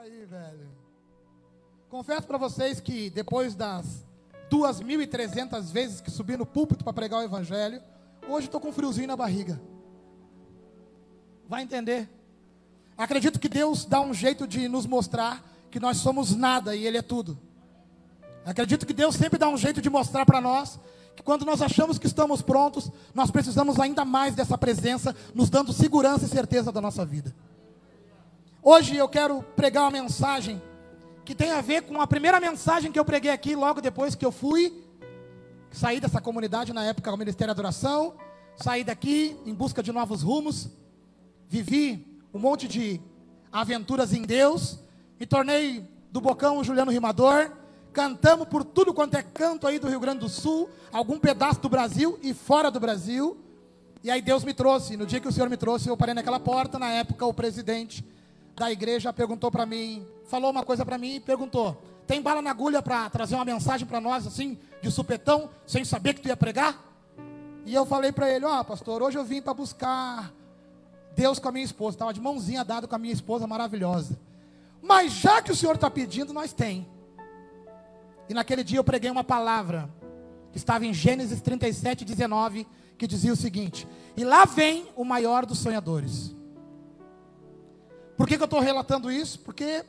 aí, velho. Confesso para vocês que depois das 2.300 vezes que subi no púlpito para pregar o evangelho, hoje estou com um friozinho na barriga. Vai entender? Acredito que Deus dá um jeito de nos mostrar que nós somos nada e Ele é tudo. Acredito que Deus sempre dá um jeito de mostrar para nós que quando nós achamos que estamos prontos, nós precisamos ainda mais dessa presença, nos dando segurança e certeza da nossa vida. Hoje eu quero pregar uma mensagem que tem a ver com a primeira mensagem que eu preguei aqui logo depois que eu fui saí dessa comunidade na época do Ministério da Adoração, saí daqui em busca de novos rumos, vivi um monte de aventuras em Deus, me tornei do Bocão o Juliano Rimador, cantamos por tudo quanto é canto aí do Rio Grande do Sul, algum pedaço do Brasil e fora do Brasil. E aí Deus me trouxe, no dia que o Senhor me trouxe, eu parei naquela porta, na época o presidente da igreja perguntou para mim, falou uma coisa para mim e perguntou: "Tem bala na agulha para trazer uma mensagem para nós assim, de supetão, sem saber que tu ia pregar?" E eu falei para ele: "Ó, oh, pastor, hoje eu vim para buscar Deus com a minha esposa, estava de mãozinha dada com a minha esposa maravilhosa. Mas já que o Senhor está pedindo, nós tem. E naquele dia eu preguei uma palavra que estava em Gênesis 37, 19, que dizia o seguinte: E lá vem o maior dos sonhadores. Por que, que eu estou relatando isso? Porque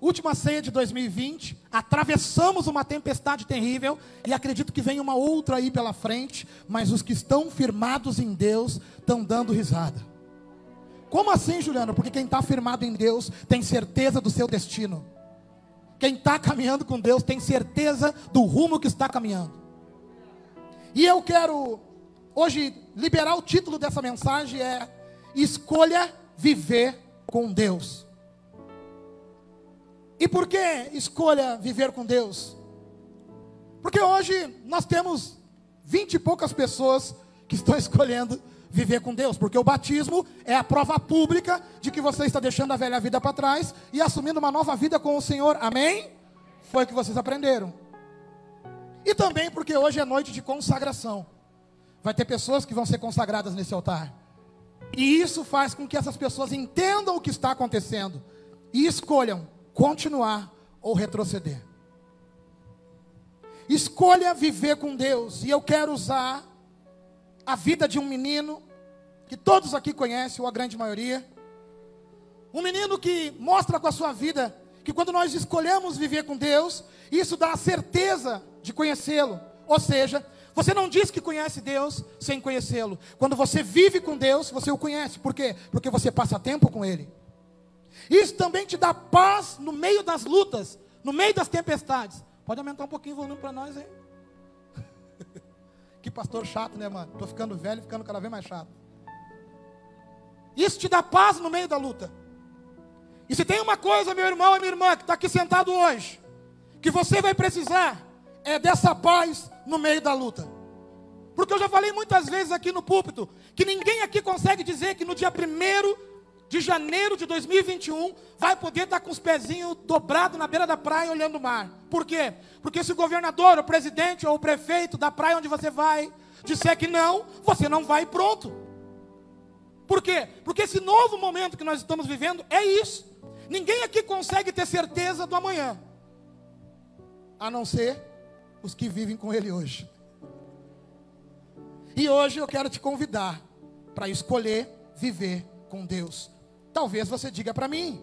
última ceia de 2020, atravessamos uma tempestade terrível e acredito que vem uma outra aí pela frente, mas os que estão firmados em Deus estão dando risada. Como assim, Juliano? Porque quem está firmado em Deus tem certeza do seu destino. Quem está caminhando com Deus tem certeza do rumo que está caminhando. E eu quero hoje liberar o título dessa mensagem é Escolha viver com Deus. E por que escolha viver com Deus? Porque hoje nós temos vinte e poucas pessoas que estão escolhendo viver com Deus, porque o batismo é a prova pública de que você está deixando a velha vida para trás e assumindo uma nova vida com o Senhor. Amém? Foi o que vocês aprenderam. E também porque hoje é noite de consagração. Vai ter pessoas que vão ser consagradas nesse altar. E isso faz com que essas pessoas entendam o que está acontecendo e escolham continuar ou retroceder. Escolha viver com Deus. E eu quero usar a vida de um menino que todos aqui conhecem, ou a grande maioria. Um menino que mostra com a sua vida que quando nós escolhemos viver com Deus, isso dá a certeza de conhecê-lo. Ou seja, você não diz que conhece Deus sem conhecê-lo. Quando você vive com Deus, você o conhece. Por quê? Porque você passa tempo com Ele. Isso também te dá paz no meio das lutas, no meio das tempestades. Pode aumentar um pouquinho o volume para nós aí. Que pastor chato, né, mano? Tô ficando velho, ficando cada vez mais chato. Isso te dá paz no meio da luta. E se tem uma coisa, meu irmão e minha irmã, que está aqui sentado hoje, que você vai precisar, é dessa paz no meio da luta. Porque eu já falei muitas vezes aqui no púlpito, que ninguém aqui consegue dizer que no dia primeiro de janeiro de 2021, vai poder estar com os pezinhos dobrados na beira da praia olhando o mar. Por quê? Porque se o governador, o presidente ou o prefeito da praia onde você vai disser que não, você não vai pronto. Por quê? Porque esse novo momento que nós estamos vivendo é isso. Ninguém aqui consegue ter certeza do amanhã, a não ser os que vivem com ele hoje. E hoje eu quero te convidar para escolher viver com Deus. Talvez você diga para mim,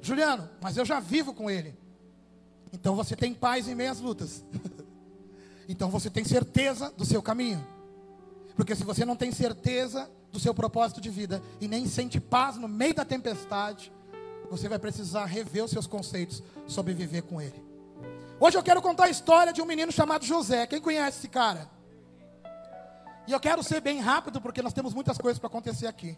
Juliano, mas eu já vivo com Ele. Então você tem paz em meias lutas. então você tem certeza do seu caminho. Porque se você não tem certeza do seu propósito de vida e nem sente paz no meio da tempestade, você vai precisar rever os seus conceitos sobre viver com Ele. Hoje eu quero contar a história de um menino chamado José. Quem conhece esse cara? E eu quero ser bem rápido porque nós temos muitas coisas para acontecer aqui.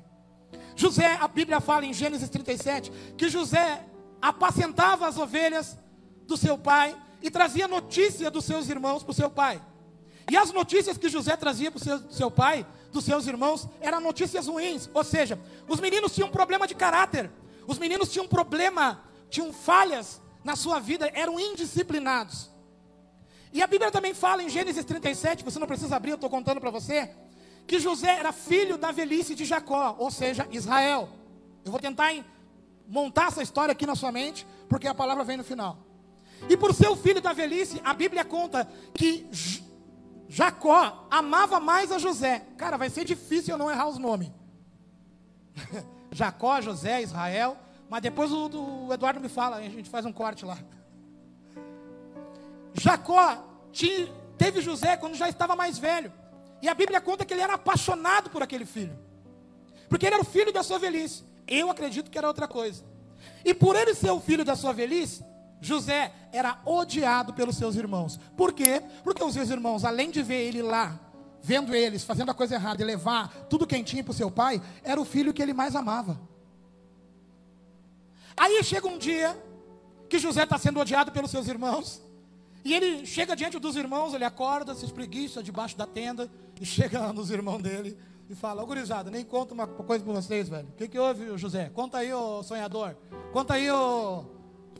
José, a Bíblia fala em Gênesis 37 que José apacentava as ovelhas do seu pai e trazia notícia dos seus irmãos para o seu pai. E as notícias que José trazia para o seu, seu pai, dos seus irmãos, eram notícias ruins. Ou seja, os meninos tinham problema de caráter, os meninos tinham problema, tinham falhas na sua vida, eram indisciplinados. E a Bíblia também fala em Gênesis 37, você não precisa abrir, eu estou contando para você, que José era filho da velhice de Jacó, ou seja, Israel. Eu vou tentar montar essa história aqui na sua mente, porque a palavra vem no final. E por ser o filho da velhice, a Bíblia conta que Jacó amava mais a José. Cara, vai ser difícil eu não errar os nomes. Jacó, José, Israel. Mas depois o, o Eduardo me fala, a gente faz um corte lá. Jacó teve José quando já estava mais velho. E a Bíblia conta que ele era apaixonado por aquele filho. Porque ele era o filho da sua velhice. Eu acredito que era outra coisa. E por ele ser o filho da sua velhice, José era odiado pelos seus irmãos. Por quê? Porque os seus irmãos, além de ver ele lá, vendo eles fazendo a coisa errada e levar tudo quentinho para o seu pai, era o filho que ele mais amava. Aí chega um dia que José está sendo odiado pelos seus irmãos. E ele chega diante dos irmãos, ele acorda, se espreguiça debaixo da tenda e chega nos irmãos dele e fala: Ô gurizada, nem conta uma coisa para vocês, velho. O que, que houve, José? Conta aí, ô sonhador. Conta aí, ô.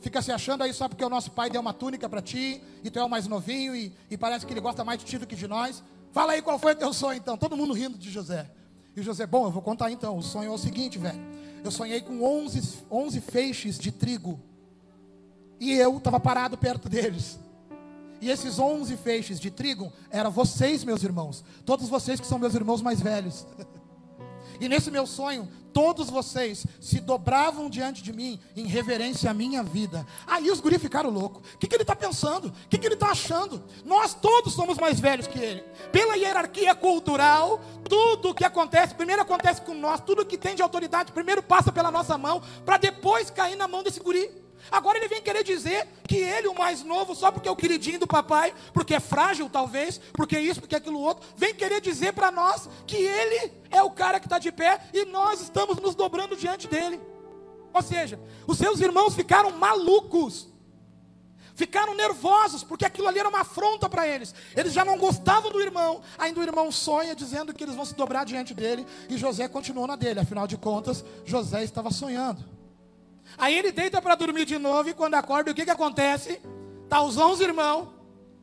Fica se achando aí só porque o nosso pai deu uma túnica para ti e tu é o mais novinho e, e parece que ele gosta mais de ti do que de nós. Fala aí qual foi o teu sonho então. Todo mundo rindo de José. E José, bom, eu vou contar então. O sonho é o seguinte, velho. Eu sonhei com 11, 11 feixes de trigo. E eu estava parado perto deles. E esses 11 feixes de trigo eram vocês, meus irmãos. Todos vocês que são meus irmãos mais velhos. E nesse meu sonho, todos vocês se dobravam diante de mim em reverência à minha vida. Aí os guri ficaram loucos. O que, que ele está pensando? O que, que ele está achando? Nós todos somos mais velhos que ele. Pela hierarquia cultural, tudo que acontece, primeiro acontece com nós, tudo que tem de autoridade, primeiro passa pela nossa mão, para depois cair na mão desse guri. Agora ele vem querer dizer que ele, o mais novo, só porque é o queridinho do papai, porque é frágil talvez, porque isso, porque aquilo outro, vem querer dizer para nós que ele é o cara que está de pé e nós estamos nos dobrando diante dele. Ou seja, os seus irmãos ficaram malucos, ficaram nervosos, porque aquilo ali era uma afronta para eles. Eles já não gostavam do irmão, ainda o irmão sonha dizendo que eles vão se dobrar diante dele, e José continuou na dele, afinal de contas, José estava sonhando. Aí ele deita para dormir de novo e quando acorda, o que, que acontece? Tá os 11 irmãos,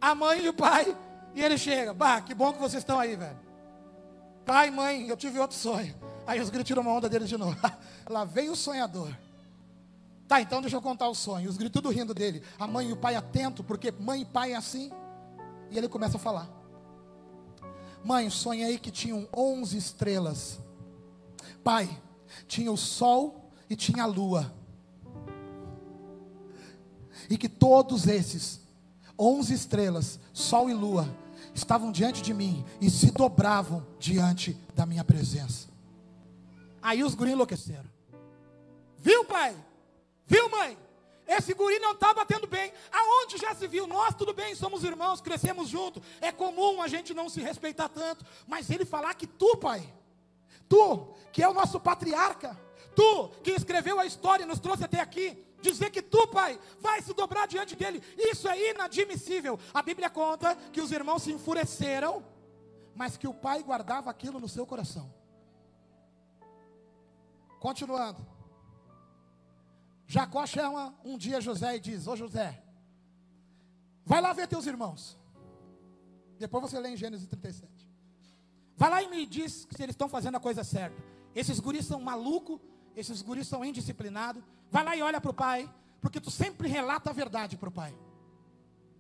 a mãe e o pai, e ele chega. Bah, que bom que vocês estão aí, velho. Pai, mãe, eu tive outro sonho. Aí os gritos tiram uma onda deles de novo. Lá vem o sonhador. Tá, então deixa eu contar o sonho. Os gritos tudo rindo dele. A mãe e o pai atento, porque mãe e pai é assim. E ele começa a falar. Mãe, sonhei que tinham 11 estrelas. Pai, tinha o sol e tinha a lua e que todos esses, onze estrelas, sol e lua, estavam diante de mim e se dobravam diante da minha presença. Aí os guris enlouqueceram. Viu, pai? Viu, mãe? Esse guri não está batendo bem. Aonde já se viu? Nós, tudo bem, somos irmãos, crescemos juntos. É comum a gente não se respeitar tanto. Mas ele falar que tu, pai, tu, que é o nosso patriarca, tu, que escreveu a história e nos trouxe até aqui, dizer que tu, pai, vai se dobrar diante dele. Isso é inadmissível. A Bíblia conta que os irmãos se enfureceram, mas que o pai guardava aquilo no seu coração. Continuando. Jacó chama um dia José e diz: Ô José, vai lá ver teus irmãos. Depois você lê em Gênesis 37. Vai lá e me diz se eles estão fazendo a coisa certa. Esses guris são malucos, esses guris são indisciplinados. Vai lá e olha para o pai, porque tu sempre relata a verdade para o pai.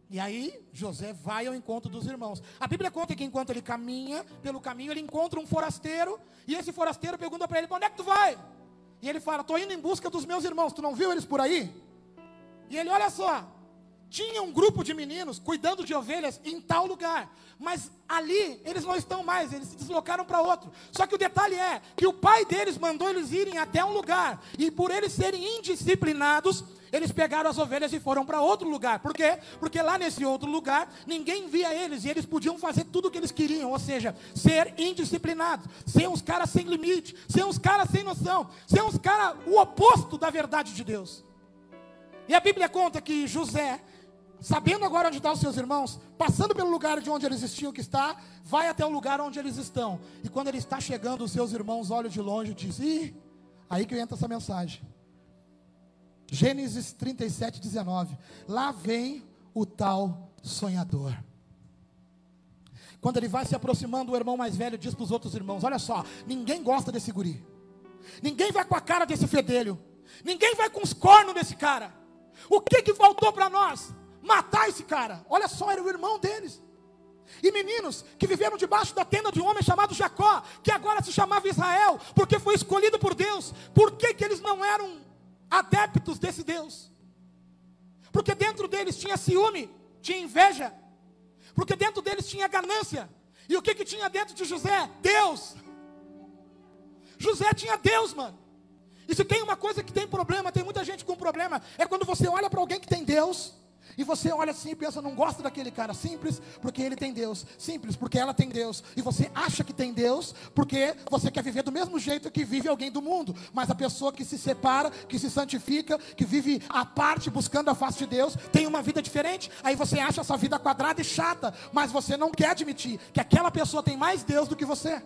E aí, José vai ao encontro dos irmãos. A Bíblia conta que enquanto ele caminha pelo caminho, ele encontra um forasteiro. E esse forasteiro pergunta para ele: Onde é que tu vai? E ele fala: Estou indo em busca dos meus irmãos. Tu não viu eles por aí? E ele, olha só, tinha um grupo de meninos cuidando de ovelhas em tal lugar, mas ali eles não estão mais, eles se deslocaram para outro. Só que o detalhe é que o pai deles mandou eles irem até um lugar, e por eles serem indisciplinados, eles pegaram as ovelhas e foram para outro lugar. Por quê? Porque lá nesse outro lugar, ninguém via eles e eles podiam fazer tudo o que eles queriam, ou seja, ser indisciplinados, ser uns caras sem limite, ser uns caras sem noção, ser uns caras o oposto da verdade de Deus. E a Bíblia conta que José, sabendo agora onde estão os seus irmãos, passando pelo lugar de onde eles tinham que estar, vai até o lugar onde eles estão. E quando ele está chegando, os seus irmãos olham de longe e dizem: Ih, aí que entra essa mensagem. Gênesis 37, 19. Lá vem o tal sonhador. Quando ele vai se aproximando, o irmão mais velho diz para os outros irmãos: Olha só, ninguém gosta desse guri. Ninguém vai com a cara desse fedelho. Ninguém vai com os cornos desse cara. O que que faltou para nós? Matar esse cara. Olha só, era o irmão deles. E meninos que viveram debaixo da tenda de um homem chamado Jacó, que agora se chamava Israel, porque foi escolhido por Deus. Por que, que eles não eram adeptos desse Deus? Porque dentro deles tinha ciúme, tinha inveja, porque dentro deles tinha ganância. E o que, que tinha dentro de José? Deus. José tinha Deus, mano. E se tem uma coisa que tem problema, tem muita gente com problema, é quando você olha para alguém que tem Deus e você olha assim e pensa, não gosta daquele cara simples, porque ele tem Deus. Simples, porque ela tem Deus. E você acha que tem Deus, porque você quer viver do mesmo jeito que vive alguém do mundo. Mas a pessoa que se separa, que se santifica, que vive à parte, buscando a face de Deus, tem uma vida diferente. Aí você acha essa vida quadrada e chata. Mas você não quer admitir que aquela pessoa tem mais Deus do que você.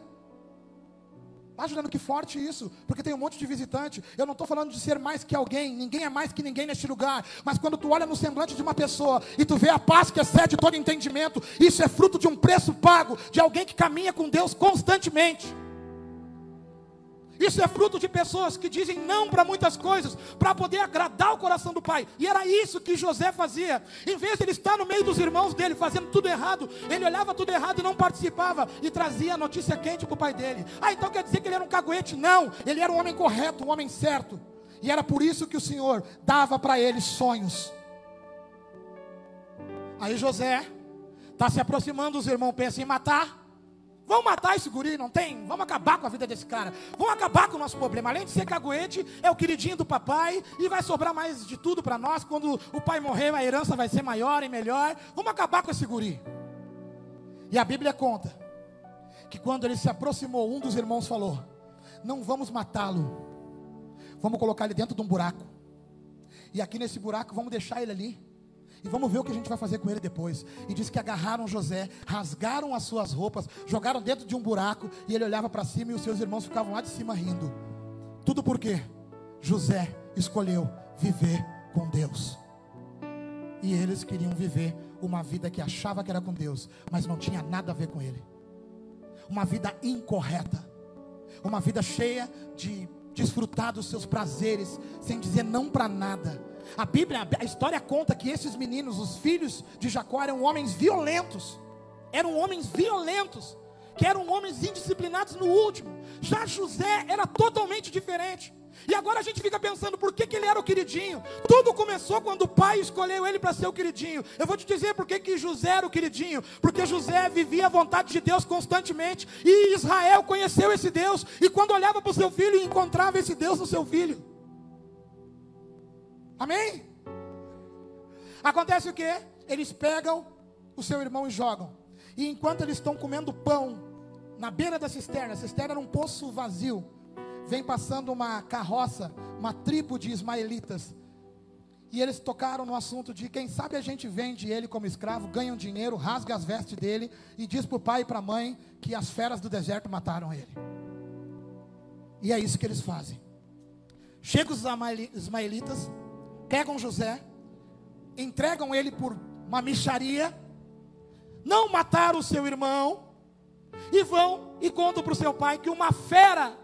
Está ajudando que forte isso, porque tem um monte de visitante. Eu não estou falando de ser mais que alguém, ninguém é mais que ninguém neste lugar. Mas quando tu olha no semblante de uma pessoa e tu vê a paz que excede todo entendimento, isso é fruto de um preço pago, de alguém que caminha com Deus constantemente. Isso é fruto de pessoas que dizem não para muitas coisas, para poder agradar o coração do pai. E era isso que José fazia. Em vez de ele estar no meio dos irmãos dele fazendo tudo errado, ele olhava tudo errado e não participava e trazia a notícia quente para o pai dele. Ah, então quer dizer que ele era um caguete? Não, ele era um homem correto, um homem certo. E era por isso que o Senhor dava para ele sonhos. Aí José está se aproximando dos irmãos, pensa em matar. Vamos matar esse guri, não tem? Vamos acabar com a vida desse cara. Vamos acabar com o nosso problema. Além de ser caguete, é o queridinho do papai e vai sobrar mais de tudo para nós. Quando o pai morrer, a herança vai ser maior e melhor. Vamos acabar com esse guri. E a Bíblia conta que quando ele se aproximou, um dos irmãos falou: Não vamos matá-lo. Vamos colocar ele dentro de um buraco. E aqui nesse buraco, vamos deixar ele ali. E vamos ver o que a gente vai fazer com ele depois. E diz que agarraram José, rasgaram as suas roupas, jogaram dentro de um buraco. E ele olhava para cima e os seus irmãos ficavam lá de cima rindo. Tudo porque José escolheu viver com Deus. E eles queriam viver uma vida que achava que era com Deus, mas não tinha nada a ver com Ele. Uma vida incorreta. Uma vida cheia de desfrutar dos seus prazeres, sem dizer não para nada a Bíblia, a história conta que esses meninos, os filhos de Jacó, eram homens violentos. Eram homens violentos, que eram homens indisciplinados no último. Já José era totalmente diferente. E agora a gente fica pensando por que, que ele era o queridinho. Tudo começou quando o pai escolheu ele para ser o queridinho. Eu vou te dizer por que, que José era o queridinho. Porque José vivia a vontade de Deus constantemente. E Israel conheceu esse Deus. E quando olhava para o seu filho, encontrava esse Deus no seu filho. Amém? Acontece o que? Eles pegam o seu irmão e jogam. E enquanto eles estão comendo pão na beira da cisterna, a cisterna era um poço vazio. Vem passando uma carroça, uma tribo de ismaelitas. E eles tocaram no assunto de quem sabe a gente vende ele como escravo, ganha um dinheiro, rasga as vestes dele e diz para o pai e para a mãe que as feras do deserto mataram ele. E é isso que eles fazem. Chegam os ismaelitas, pegam José, entregam ele por uma micharia, não mataram o seu irmão, e vão e contam para o seu pai que uma fera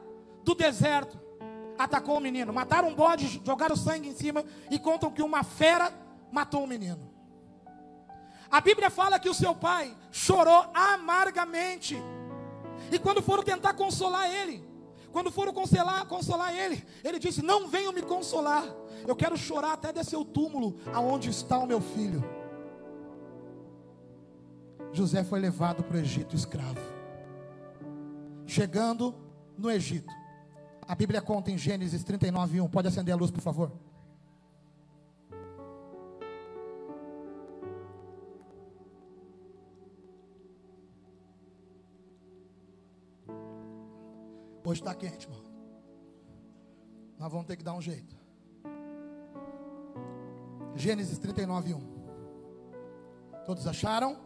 do deserto atacou o menino. Mataram um bode, jogaram sangue em cima e contam que uma fera matou o menino. A Bíblia fala que o seu pai chorou amargamente. E quando foram tentar consolar ele, quando foram consolar, consolar ele, ele disse: Não venham me consolar. Eu quero chorar até descer o túmulo aonde está o meu filho. José foi levado para o Egito escravo. Chegando no Egito. A Bíblia conta em Gênesis 39, 1. Pode acender a luz, por favor. Hoje está quente, irmão. Nós vamos ter que dar um jeito. Gênesis 39, 1. Todos acharam?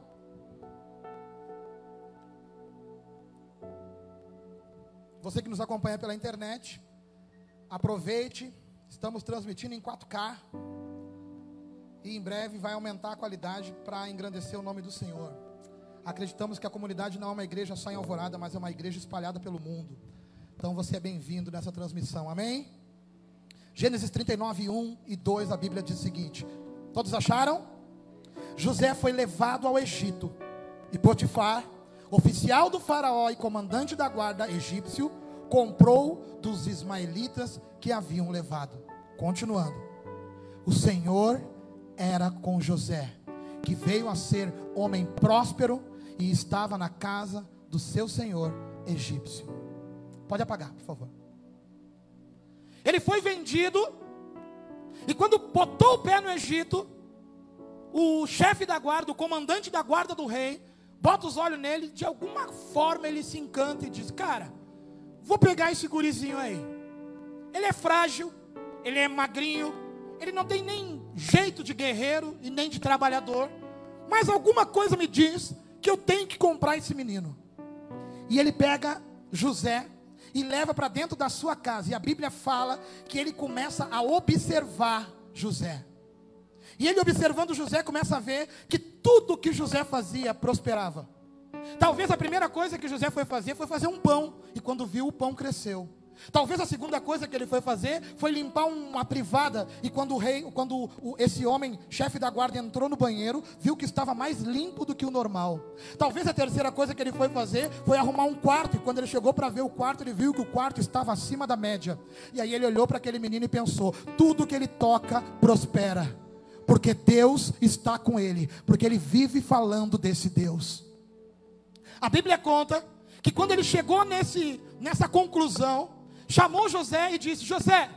Você que nos acompanha pela internet, aproveite. Estamos transmitindo em 4K. E em breve vai aumentar a qualidade para engrandecer o nome do Senhor. Acreditamos que a comunidade não é uma igreja só em Alvorada, mas é uma igreja espalhada pelo mundo. Então você é bem-vindo nessa transmissão, amém? Gênesis 39, 1 e 2, a Bíblia diz o seguinte: Todos acharam? José foi levado ao Egito, e Potifar, oficial do Faraó e comandante da guarda egípcio, comprou dos ismaelitas que haviam levado. Continuando, o Senhor era com José, que veio a ser homem próspero e estava na casa do seu senhor egípcio. Pode apagar, por favor. Ele foi vendido, e quando botou o pé no Egito, o chefe da guarda, o comandante da guarda do rei, bota os olhos nele, de alguma forma ele se encanta e diz: Cara, vou pegar esse gurizinho aí. Ele é frágil, ele é magrinho, ele não tem nem jeito de guerreiro e nem de trabalhador, mas alguma coisa me diz que eu tenho que comprar esse menino. E ele pega José e leva para dentro da sua casa. E a Bíblia fala que ele começa a observar José. E ele observando José começa a ver que tudo que José fazia prosperava. Talvez a primeira coisa que José foi fazer foi fazer um pão, e quando viu o pão cresceu. Talvez a segunda coisa que ele foi fazer foi limpar uma privada. E quando o rei, quando esse homem, chefe da guarda, entrou no banheiro, viu que estava mais limpo do que o normal. Talvez a terceira coisa que ele foi fazer foi arrumar um quarto. E quando ele chegou para ver o quarto, ele viu que o quarto estava acima da média. E aí ele olhou para aquele menino e pensou: tudo que ele toca prospera. Porque Deus está com ele. Porque ele vive falando desse Deus. A Bíblia conta que quando ele chegou nesse, nessa conclusão, chamou José e disse: José,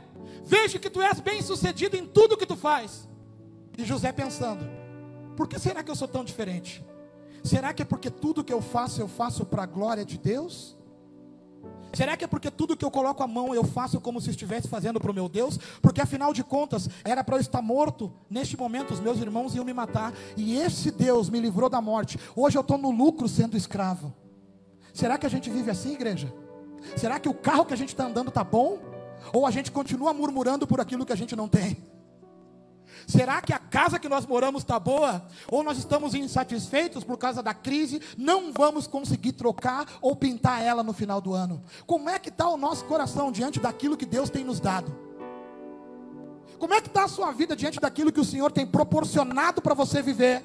vejo que tu és bem sucedido em tudo que tu faz. E José pensando: por que será que eu sou tão diferente? Será que é porque tudo que eu faço, eu faço para a glória de Deus? Será que é porque tudo que eu coloco a mão eu faço como se estivesse fazendo para o meu Deus? Porque afinal de contas, era para eu estar morto. Neste momento, os meus irmãos iam me matar. E esse Deus me livrou da morte. Hoje eu estou no lucro sendo escravo. Será que a gente vive assim, igreja? Será que o carro que a gente está andando está bom? Ou a gente continua murmurando por aquilo que a gente não tem? Será que a casa que nós moramos está boa? Ou nós estamos insatisfeitos por causa da crise? Não vamos conseguir trocar ou pintar ela no final do ano. Como é que está o nosso coração diante daquilo que Deus tem nos dado? Como é que está a sua vida diante daquilo que o Senhor tem proporcionado para você viver?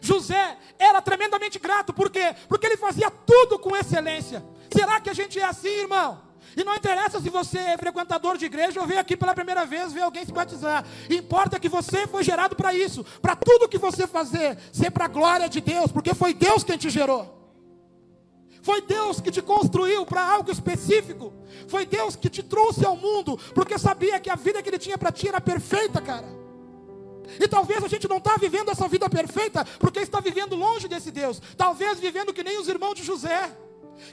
José era tremendamente grato, por quê? Porque ele fazia tudo com excelência. Será que a gente é assim, irmão? E não interessa se você é frequentador de igreja ou veio aqui pela primeira vez ver alguém se batizar. Importa que você foi gerado para isso, para tudo que você fazer, ser para a glória de Deus, porque foi Deus quem te gerou. Foi Deus que te construiu para algo específico. Foi Deus que te trouxe ao mundo, porque sabia que a vida que Ele tinha para ti era perfeita, cara. E talvez a gente não está vivendo essa vida perfeita, porque está vivendo longe desse Deus. Talvez vivendo que nem os irmãos de José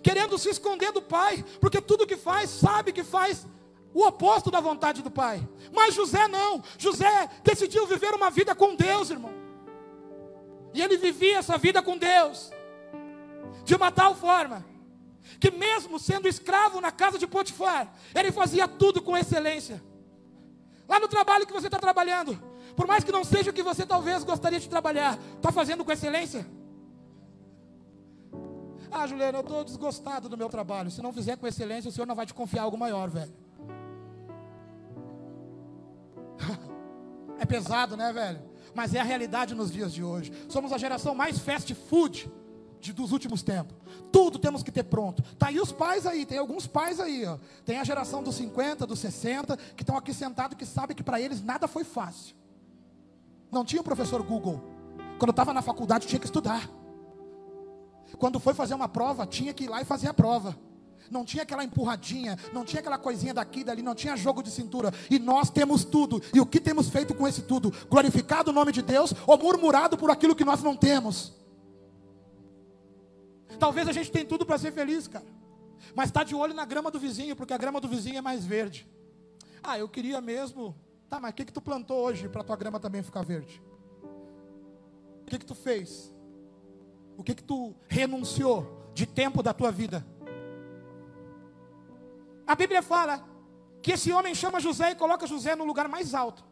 querendo se esconder do pai, porque tudo que faz, sabe que faz o oposto da vontade do pai. Mas José não, José decidiu viver uma vida com Deus, irmão. E ele vivia essa vida com Deus, de uma tal forma, que mesmo sendo escravo na casa de Potifar, ele fazia tudo com excelência. Lá no trabalho que você está trabalhando, por mais que não seja o que você talvez gostaria de trabalhar, está fazendo com excelência? Ah, Juliana, eu estou desgostado do meu trabalho. Se não fizer com excelência, o Senhor não vai te confiar algo maior, velho. É pesado, né, velho? Mas é a realidade nos dias de hoje. Somos a geração mais fast food de, dos últimos tempos. Tudo temos que ter pronto. Tá aí os pais aí, tem alguns pais aí, ó. Tem a geração dos 50, dos 60, que estão aqui sentados que sabem que para eles nada foi fácil. Não tinha o professor Google. Quando estava na faculdade tinha que estudar. Quando foi fazer uma prova, tinha que ir lá e fazer a prova. Não tinha aquela empurradinha, não tinha aquela coisinha daqui dali, não tinha jogo de cintura. E nós temos tudo. E o que temos feito com esse tudo? Glorificado o nome de Deus ou murmurado por aquilo que nós não temos? Talvez a gente tenha tudo para ser feliz, cara. Mas está de olho na grama do vizinho, porque a grama do vizinho é mais verde. Ah, eu queria mesmo. Tá, mas o que, que tu plantou hoje para tua grama também ficar verde? O que, que tu fez? O que que tu renunciou de tempo da tua vida? A Bíblia fala que esse homem chama José e coloca José no lugar mais alto.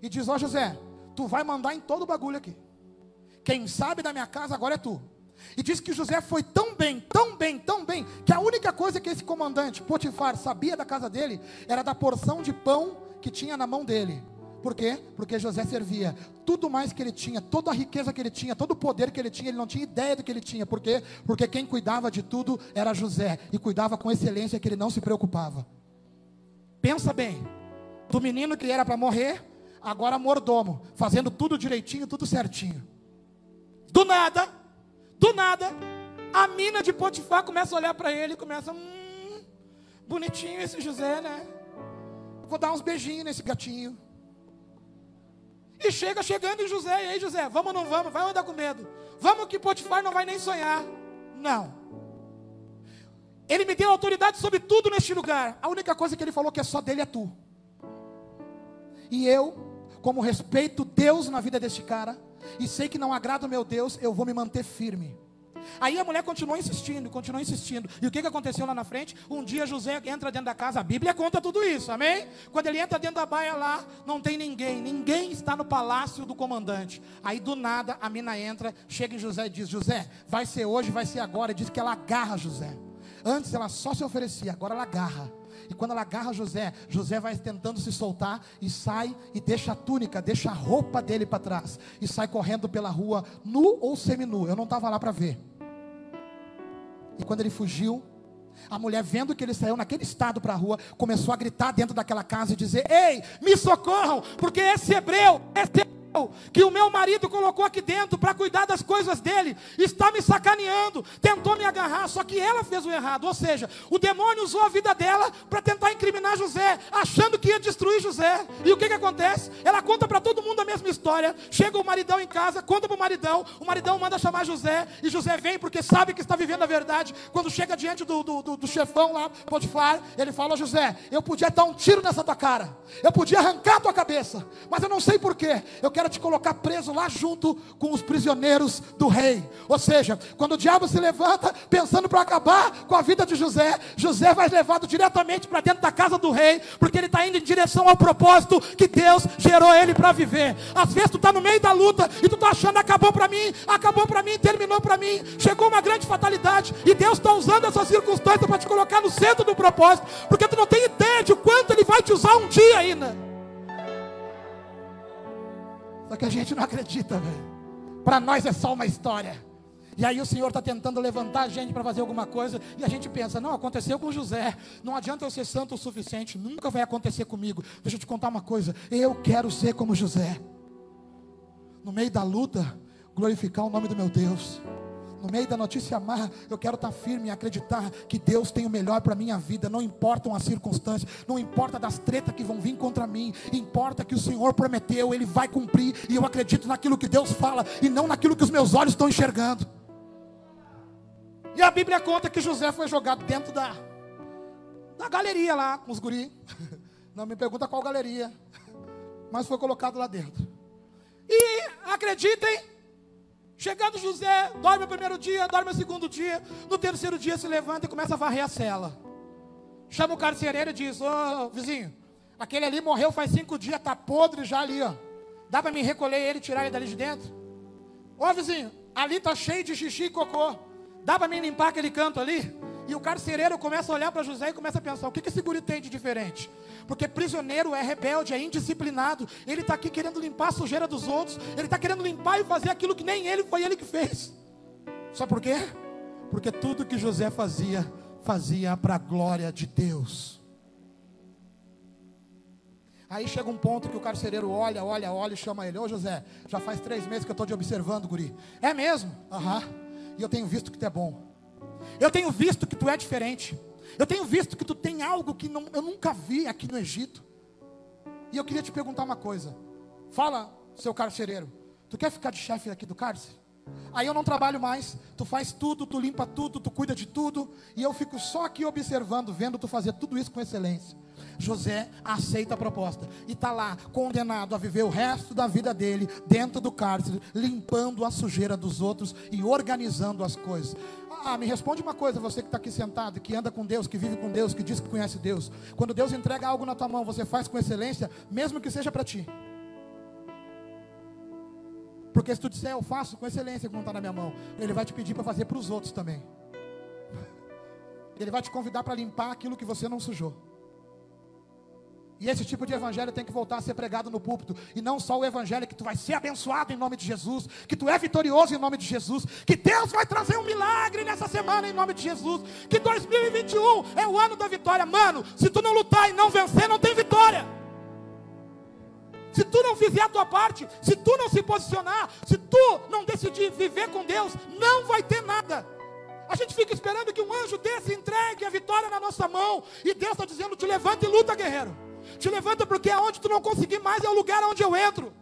E diz: Ó oh, José, tu vai mandar em todo o bagulho aqui. Quem sabe da minha casa agora é tu. E diz que José foi tão bem, tão bem, tão bem, que a única coisa que esse comandante, Potifar, sabia da casa dele era da porção de pão que tinha na mão dele. Por quê? Porque José servia. Tudo mais que ele tinha, toda a riqueza que ele tinha, todo o poder que ele tinha, ele não tinha ideia do que ele tinha. Por quê? Porque quem cuidava de tudo era José. E cuidava com excelência que ele não se preocupava. Pensa bem. Do menino que era para morrer, agora mordomo, fazendo tudo direitinho, tudo certinho. Do nada, do nada, a mina de Potifar começa a olhar para ele e começa, hum, bonitinho esse José, né? Vou dar uns beijinhos nesse gatinho. E chega chegando em José, e aí José, vamos ou não vamos? Vai andar com medo. Vamos que Potifar não vai nem sonhar. Não. Ele me deu autoridade sobre tudo neste lugar. A única coisa que ele falou que é só dele é tu. E eu, como respeito Deus na vida deste cara, e sei que não agrada o meu Deus, eu vou me manter firme. Aí a mulher continuou insistindo, continuou insistindo. E o que, que aconteceu lá na frente? Um dia José entra dentro da casa, a Bíblia conta tudo isso, amém? Quando ele entra dentro da baia lá, não tem ninguém, ninguém está no palácio do comandante. Aí do nada a mina entra, chega em José e diz: José, vai ser hoje, vai ser agora. E diz que ela agarra José. Antes ela só se oferecia, agora ela agarra. E quando ela agarra José, José vai tentando se soltar e sai e deixa a túnica, deixa a roupa dele para trás e sai correndo pela rua, nu ou seminu. Eu não estava lá para ver. E quando ele fugiu, a mulher, vendo que ele saiu naquele estado para a rua, começou a gritar dentro daquela casa e dizer: Ei, me socorram, porque esse hebreu, esse que o meu marido colocou aqui dentro para cuidar das coisas dele, está me sacaneando, tentou me agarrar, só que ela fez o errado. Ou seja, o demônio usou a vida dela para tentar incriminar José, achando que ia destruir José. E o que, que acontece? Ela conta para todo mundo a mesma história. Chega o maridão em casa, conta para o maridão, o maridão manda chamar José, e José vem porque sabe que está vivendo a verdade. Quando chega diante do, do, do, do chefão lá, Potifar, ele fala: José, eu podia dar um tiro nessa tua cara, eu podia arrancar a tua cabeça, mas eu não sei porquê. Eu quero te colocar preso lá junto com os prisioneiros do rei. Ou seja, quando o diabo se levanta pensando para acabar com a vida de José, José vai levado diretamente para dentro da casa do rei, porque ele está indo em direção ao propósito que Deus gerou ele para viver. Às vezes tu está no meio da luta e tu está achando acabou para mim, acabou para mim, terminou para mim, chegou uma grande fatalidade e Deus está usando essa circunstância para te colocar no centro do propósito, porque tu não tem ideia de quanto Ele vai te usar um dia ainda. Só que a gente não acredita. Para nós é só uma história. E aí o Senhor está tentando levantar a gente para fazer alguma coisa, e a gente pensa, não, aconteceu com José, não adianta eu ser santo o suficiente, nunca vai acontecer comigo. Deixa eu te contar uma coisa, eu quero ser como José. No meio da luta, glorificar o nome do meu Deus no meio da notícia má, eu quero estar firme e acreditar que Deus tem o melhor para a minha vida. Não importam as circunstâncias, não importa das tretas que vão vir contra mim, importa que o Senhor prometeu, Ele vai cumprir, e eu acredito naquilo que Deus fala e não naquilo que os meus olhos estão enxergando. E a Bíblia conta que José foi jogado dentro da, da galeria lá com os guri. Não me pergunta qual galeria, mas foi colocado lá dentro. E acreditem, Chegando José, dorme o primeiro dia, dorme o segundo dia, no terceiro dia se levanta e começa a varrer a cela. Chama o carcereiro e diz: Ô vizinho, aquele ali morreu faz cinco dias, está podre já ali, ó. Dá para me recolher ele tirar ele dali de dentro? Ô vizinho, ali está cheio de xixi e cocô. Dá para me limpar aquele canto ali? E o carcereiro começa a olhar para José e começa a pensar: o que, que esse guri tem de diferente? Porque prisioneiro é rebelde, é indisciplinado. Ele está aqui querendo limpar a sujeira dos outros. Ele está querendo limpar e fazer aquilo que nem ele foi ele que fez. Sabe por quê? Porque tudo que José fazia, fazia para a glória de Deus. Aí chega um ponto que o carcereiro olha, olha, olha e chama ele: Ô José, já faz três meses que eu estou te observando, guri. É mesmo? Aham. E eu tenho visto que tu é bom. Eu tenho visto que tu é diferente. Eu tenho visto que tu tem algo que não, eu nunca vi aqui no Egito. E eu queria te perguntar uma coisa. Fala, seu carcereiro. Tu quer ficar de chefe aqui do cárcere? Aí eu não trabalho mais, tu faz tudo, tu limpa tudo, tu cuida de tudo, e eu fico só aqui observando, vendo tu fazer tudo isso com excelência. José aceita a proposta e está lá, condenado a viver o resto da vida dele dentro do cárcere, limpando a sujeira dos outros e organizando as coisas. Ah, me responde uma coisa, você que está aqui sentado, que anda com Deus, que vive com Deus, que diz que conhece Deus. Quando Deus entrega algo na tua mão, você faz com excelência, mesmo que seja para ti. Porque se tu disser eu faço com excelência como está na minha mão, ele vai te pedir para fazer para os outros também. Ele vai te convidar para limpar aquilo que você não sujou. E esse tipo de evangelho tem que voltar a ser pregado no púlpito. E não só o evangelho que tu vai ser abençoado em nome de Jesus, que tu é vitorioso em nome de Jesus, que Deus vai trazer um milagre nessa semana em nome de Jesus, que 2021 é o ano da vitória. Mano, se tu não lutar e não vencer, não tem vitória. Se tu não fizer a tua parte, se tu não se posicionar, se tu não decidir viver com Deus, não vai ter nada. A gente fica esperando que um anjo desse entregue a vitória na nossa mão. E Deus está dizendo: te levanta e luta, guerreiro. Te levanta porque aonde tu não conseguir mais é o lugar onde eu entro.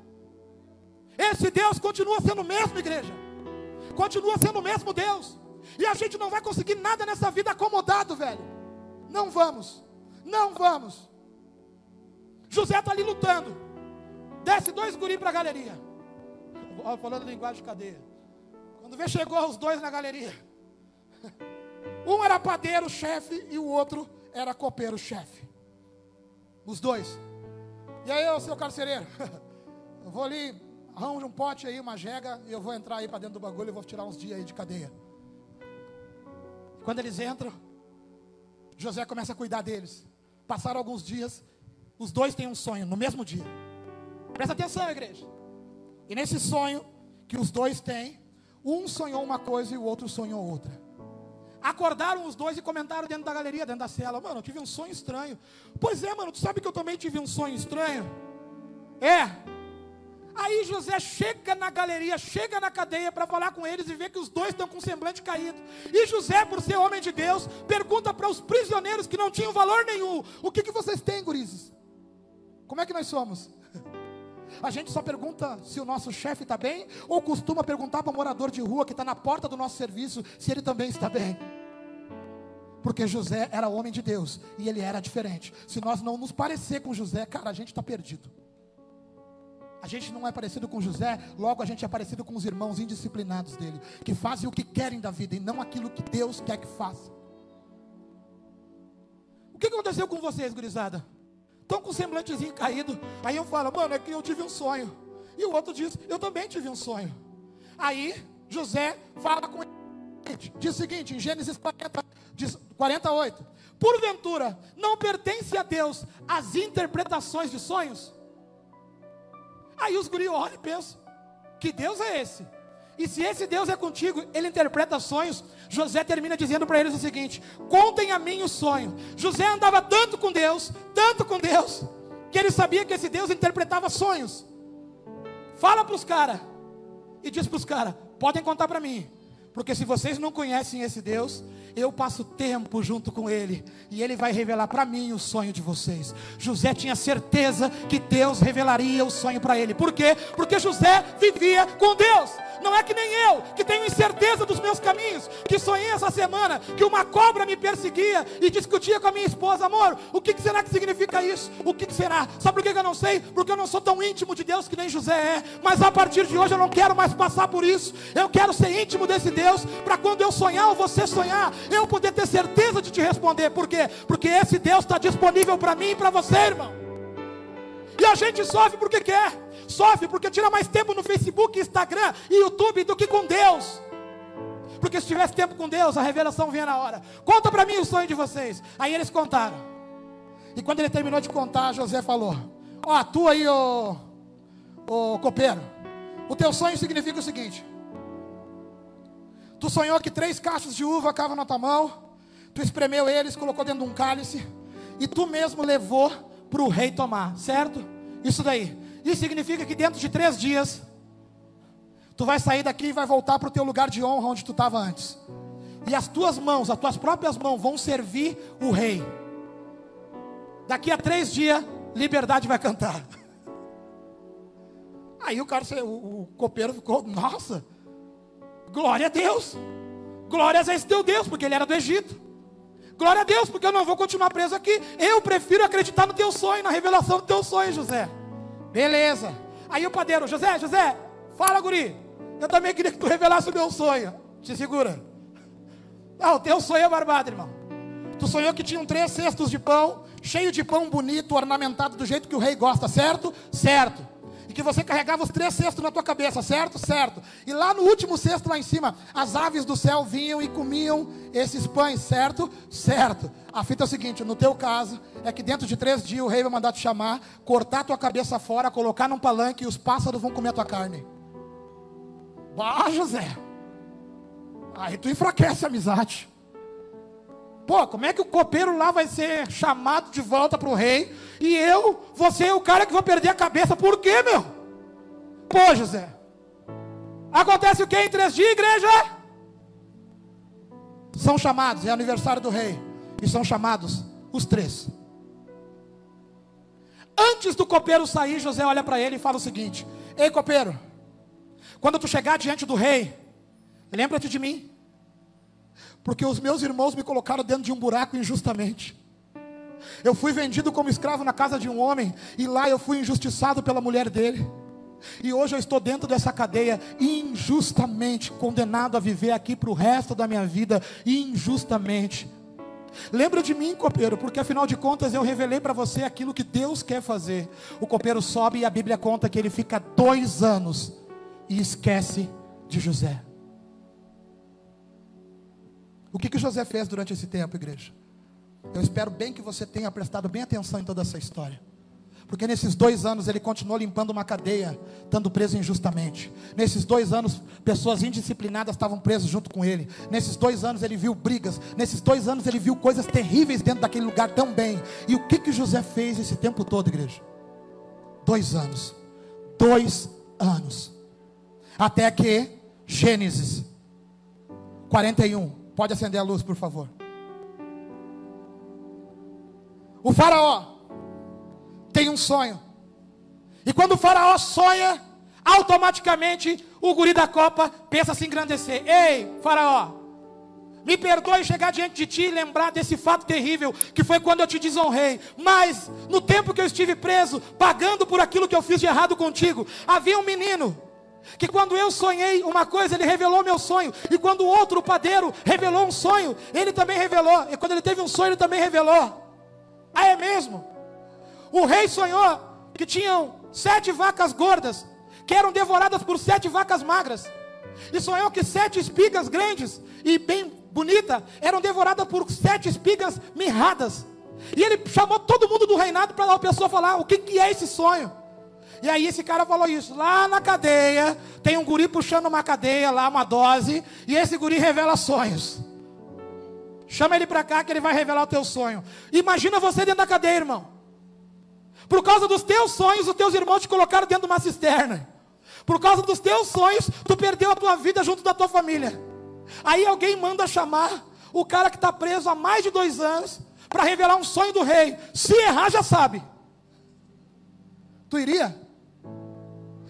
Esse Deus continua sendo o mesmo, igreja. Continua sendo o mesmo Deus. E a gente não vai conseguir nada nessa vida acomodado, velho. Não vamos. Não vamos. José está ali lutando. Desce dois guris para a galeria. Falando linguagem de cadeia. Quando vê, chegou os dois na galeria. Um era padeiro, chefe, e o outro era copeiro, chefe. Os dois. E aí, ô seu carcereiro, eu vou ali, arranjo um pote aí, uma jega, e eu vou entrar aí para dentro do bagulho e vou tirar uns dias aí de cadeia. Quando eles entram, José começa a cuidar deles. Passaram alguns dias, os dois têm um sonho no mesmo dia. Presta atenção, igreja. E nesse sonho que os dois têm, um sonhou uma coisa e o outro sonhou outra. Acordaram os dois e comentaram dentro da galeria, dentro da cela. Mano, eu tive um sonho estranho. Pois é, mano, tu sabe que eu também tive um sonho estranho? É. Aí José chega na galeria, chega na cadeia para falar com eles e vê que os dois estão com o semblante caído. E José, por ser homem de Deus, pergunta para os prisioneiros que não tinham valor nenhum: O que, que vocês têm, gurizes? Como é que nós somos? A gente só pergunta se o nosso chefe está bem, ou costuma perguntar para o morador de rua que está na porta do nosso serviço se ele também está bem. Porque José era homem de Deus e ele era diferente. Se nós não nos parecer com José, cara, a gente está perdido. A gente não é parecido com José, logo a gente é parecido com os irmãos indisciplinados dele, que fazem o que querem da vida e não aquilo que Deus quer que faça. O que aconteceu com vocês, gurizada? Estão com o semblantezinho caído. Aí eu falo, mano, é que eu tive um sonho. E o outro diz, eu também tive um sonho. Aí José fala com ele. Diz o seguinte, em Gênesis 40, diz, 48. Porventura, não pertence a Deus as interpretações de sonhos? Aí os guri olham e pensam, que Deus é esse? E se esse Deus é contigo, ele interpreta sonhos. José termina dizendo para eles o seguinte: contem a mim o sonho. José andava tanto com Deus, tanto com Deus, que ele sabia que esse Deus interpretava sonhos. Fala para os caras e diz para os caras: podem contar para mim, porque se vocês não conhecem esse Deus, eu passo tempo junto com Ele e Ele vai revelar para mim o sonho de vocês. José tinha certeza que Deus revelaria o sonho para ele. Por quê? Porque José vivia com Deus. Não é que nem eu, que tenho incerteza dos meus caminhos, que sonhei essa semana que uma cobra me perseguia e discutia com a minha esposa, amor, o que, será que significa isso? O que, será? Sabe por que eu não sei? Porque eu não sou tão íntimo de Deus que nem José é. Mas a partir de hoje eu não quero mais passar por isso. Eu quero ser íntimo desse Deus, para quando eu sonhar ou você sonhar, eu poder ter certeza de te responder. Por quê? Porque esse Deus está disponível para mim e para você, irmão. E a gente sofre porque quer. Sofre porque tira mais tempo no Facebook, Instagram e YouTube do que com Deus. Porque se tivesse tempo com Deus, a revelação vinha na hora. Conta para mim o sonho de vocês. Aí eles contaram. E quando ele terminou de contar, José falou: Ó, oh, tu aí, ô, ô copeiro, o teu sonho significa o seguinte: Tu sonhou que três cachos de uva cavam na tua mão, tu espremeu eles, colocou dentro de um cálice, e tu mesmo levou para o rei tomar, certo? Isso daí. Isso significa que dentro de três dias, tu vai sair daqui e vai voltar para o teu lugar de honra onde tu estava antes. E as tuas mãos, as tuas próprias mãos, vão servir o rei. Daqui a três dias, liberdade vai cantar. Aí o cara, o, o copeiro ficou, nossa, glória a Deus, glórias a esse teu Deus, porque ele era do Egito. Glória a Deus, porque eu não vou continuar preso aqui. Eu prefiro acreditar no teu sonho, na revelação do teu sonho, José. Beleza. Aí o padeiro, José, José, fala, guri. Eu também queria que tu revelasse o meu sonho. Te segura. Ah, o teu sonho é barbado, irmão. Tu sonhou que tinham três cestos de pão, cheio de pão bonito, ornamentado do jeito que o rei gosta, certo? Certo. Que você carregava os três cestos na tua cabeça, certo? Certo. E lá no último cesto, lá em cima, as aves do céu vinham e comiam esses pães, certo? Certo. A fita é o seguinte: no teu caso, é que dentro de três dias o rei vai mandar te chamar, cortar tua cabeça fora, colocar num palanque e os pássaros vão comer a tua carne. Bah, José. Aí tu enfraquece a amizade. Pô, como é que o copeiro lá vai ser chamado de volta para o rei e eu, você é o cara que vou perder a cabeça? Por quê, meu? Pô, José. Acontece o que em três dias, igreja? São chamados, é aniversário do rei. E são chamados os três. Antes do copeiro sair, José olha para ele e fala o seguinte: Ei, copeiro, quando tu chegar diante do rei, lembra-te de mim porque os meus irmãos me colocaram dentro de um buraco injustamente. Eu fui vendido como escravo na casa de um homem, e lá eu fui injustiçado pela mulher dele. E hoje eu estou dentro dessa cadeia, injustamente condenado a viver aqui para o resto da minha vida, injustamente. Lembra de mim, copeiro, porque afinal de contas eu revelei para você aquilo que Deus quer fazer. O copeiro sobe e a Bíblia conta que ele fica dois anos e esquece de José. O que, que José fez durante esse tempo, igreja? Eu espero bem que você tenha prestado bem atenção em toda essa história. Porque nesses dois anos ele continuou limpando uma cadeia, estando preso injustamente. Nesses dois anos, pessoas indisciplinadas estavam presas junto com ele. Nesses dois anos ele viu brigas. Nesses dois anos ele viu coisas terríveis dentro daquele lugar também. E o que que José fez esse tempo todo, igreja? Dois anos. Dois anos. Até que Gênesis 41 Pode acender a luz, por favor. O faraó tem um sonho. E quando o faraó sonha, automaticamente o guri da copa pensa se engrandecer. Ei, faraó, me perdoe chegar diante de ti e lembrar desse fato terrível que foi quando eu te desonrei. Mas no tempo que eu estive preso, pagando por aquilo que eu fiz de errado contigo, havia um menino que quando eu sonhei uma coisa, ele revelou meu sonho. E quando o outro, padeiro, revelou um sonho, ele também revelou. E quando ele teve um sonho, ele também revelou. Ah, é mesmo? O rei sonhou que tinham sete vacas gordas, que eram devoradas por sete vacas magras. E sonhou que sete espigas grandes e bem bonitas eram devoradas por sete espigas mirradas. E ele chamou todo mundo do reinado para a pessoa falar o que, que é esse sonho. E aí esse cara falou isso. Lá na cadeia, tem um guri puxando uma cadeia lá, uma dose, e esse guri revela sonhos. Chama ele para cá que ele vai revelar o teu sonho. Imagina você dentro da cadeia, irmão. Por causa dos teus sonhos, os teus irmãos te colocaram dentro de uma cisterna. Por causa dos teus sonhos, tu perdeu a tua vida junto da tua família. Aí alguém manda chamar o cara que está preso há mais de dois anos para revelar um sonho do rei. Se errar, já sabe. Tu iria?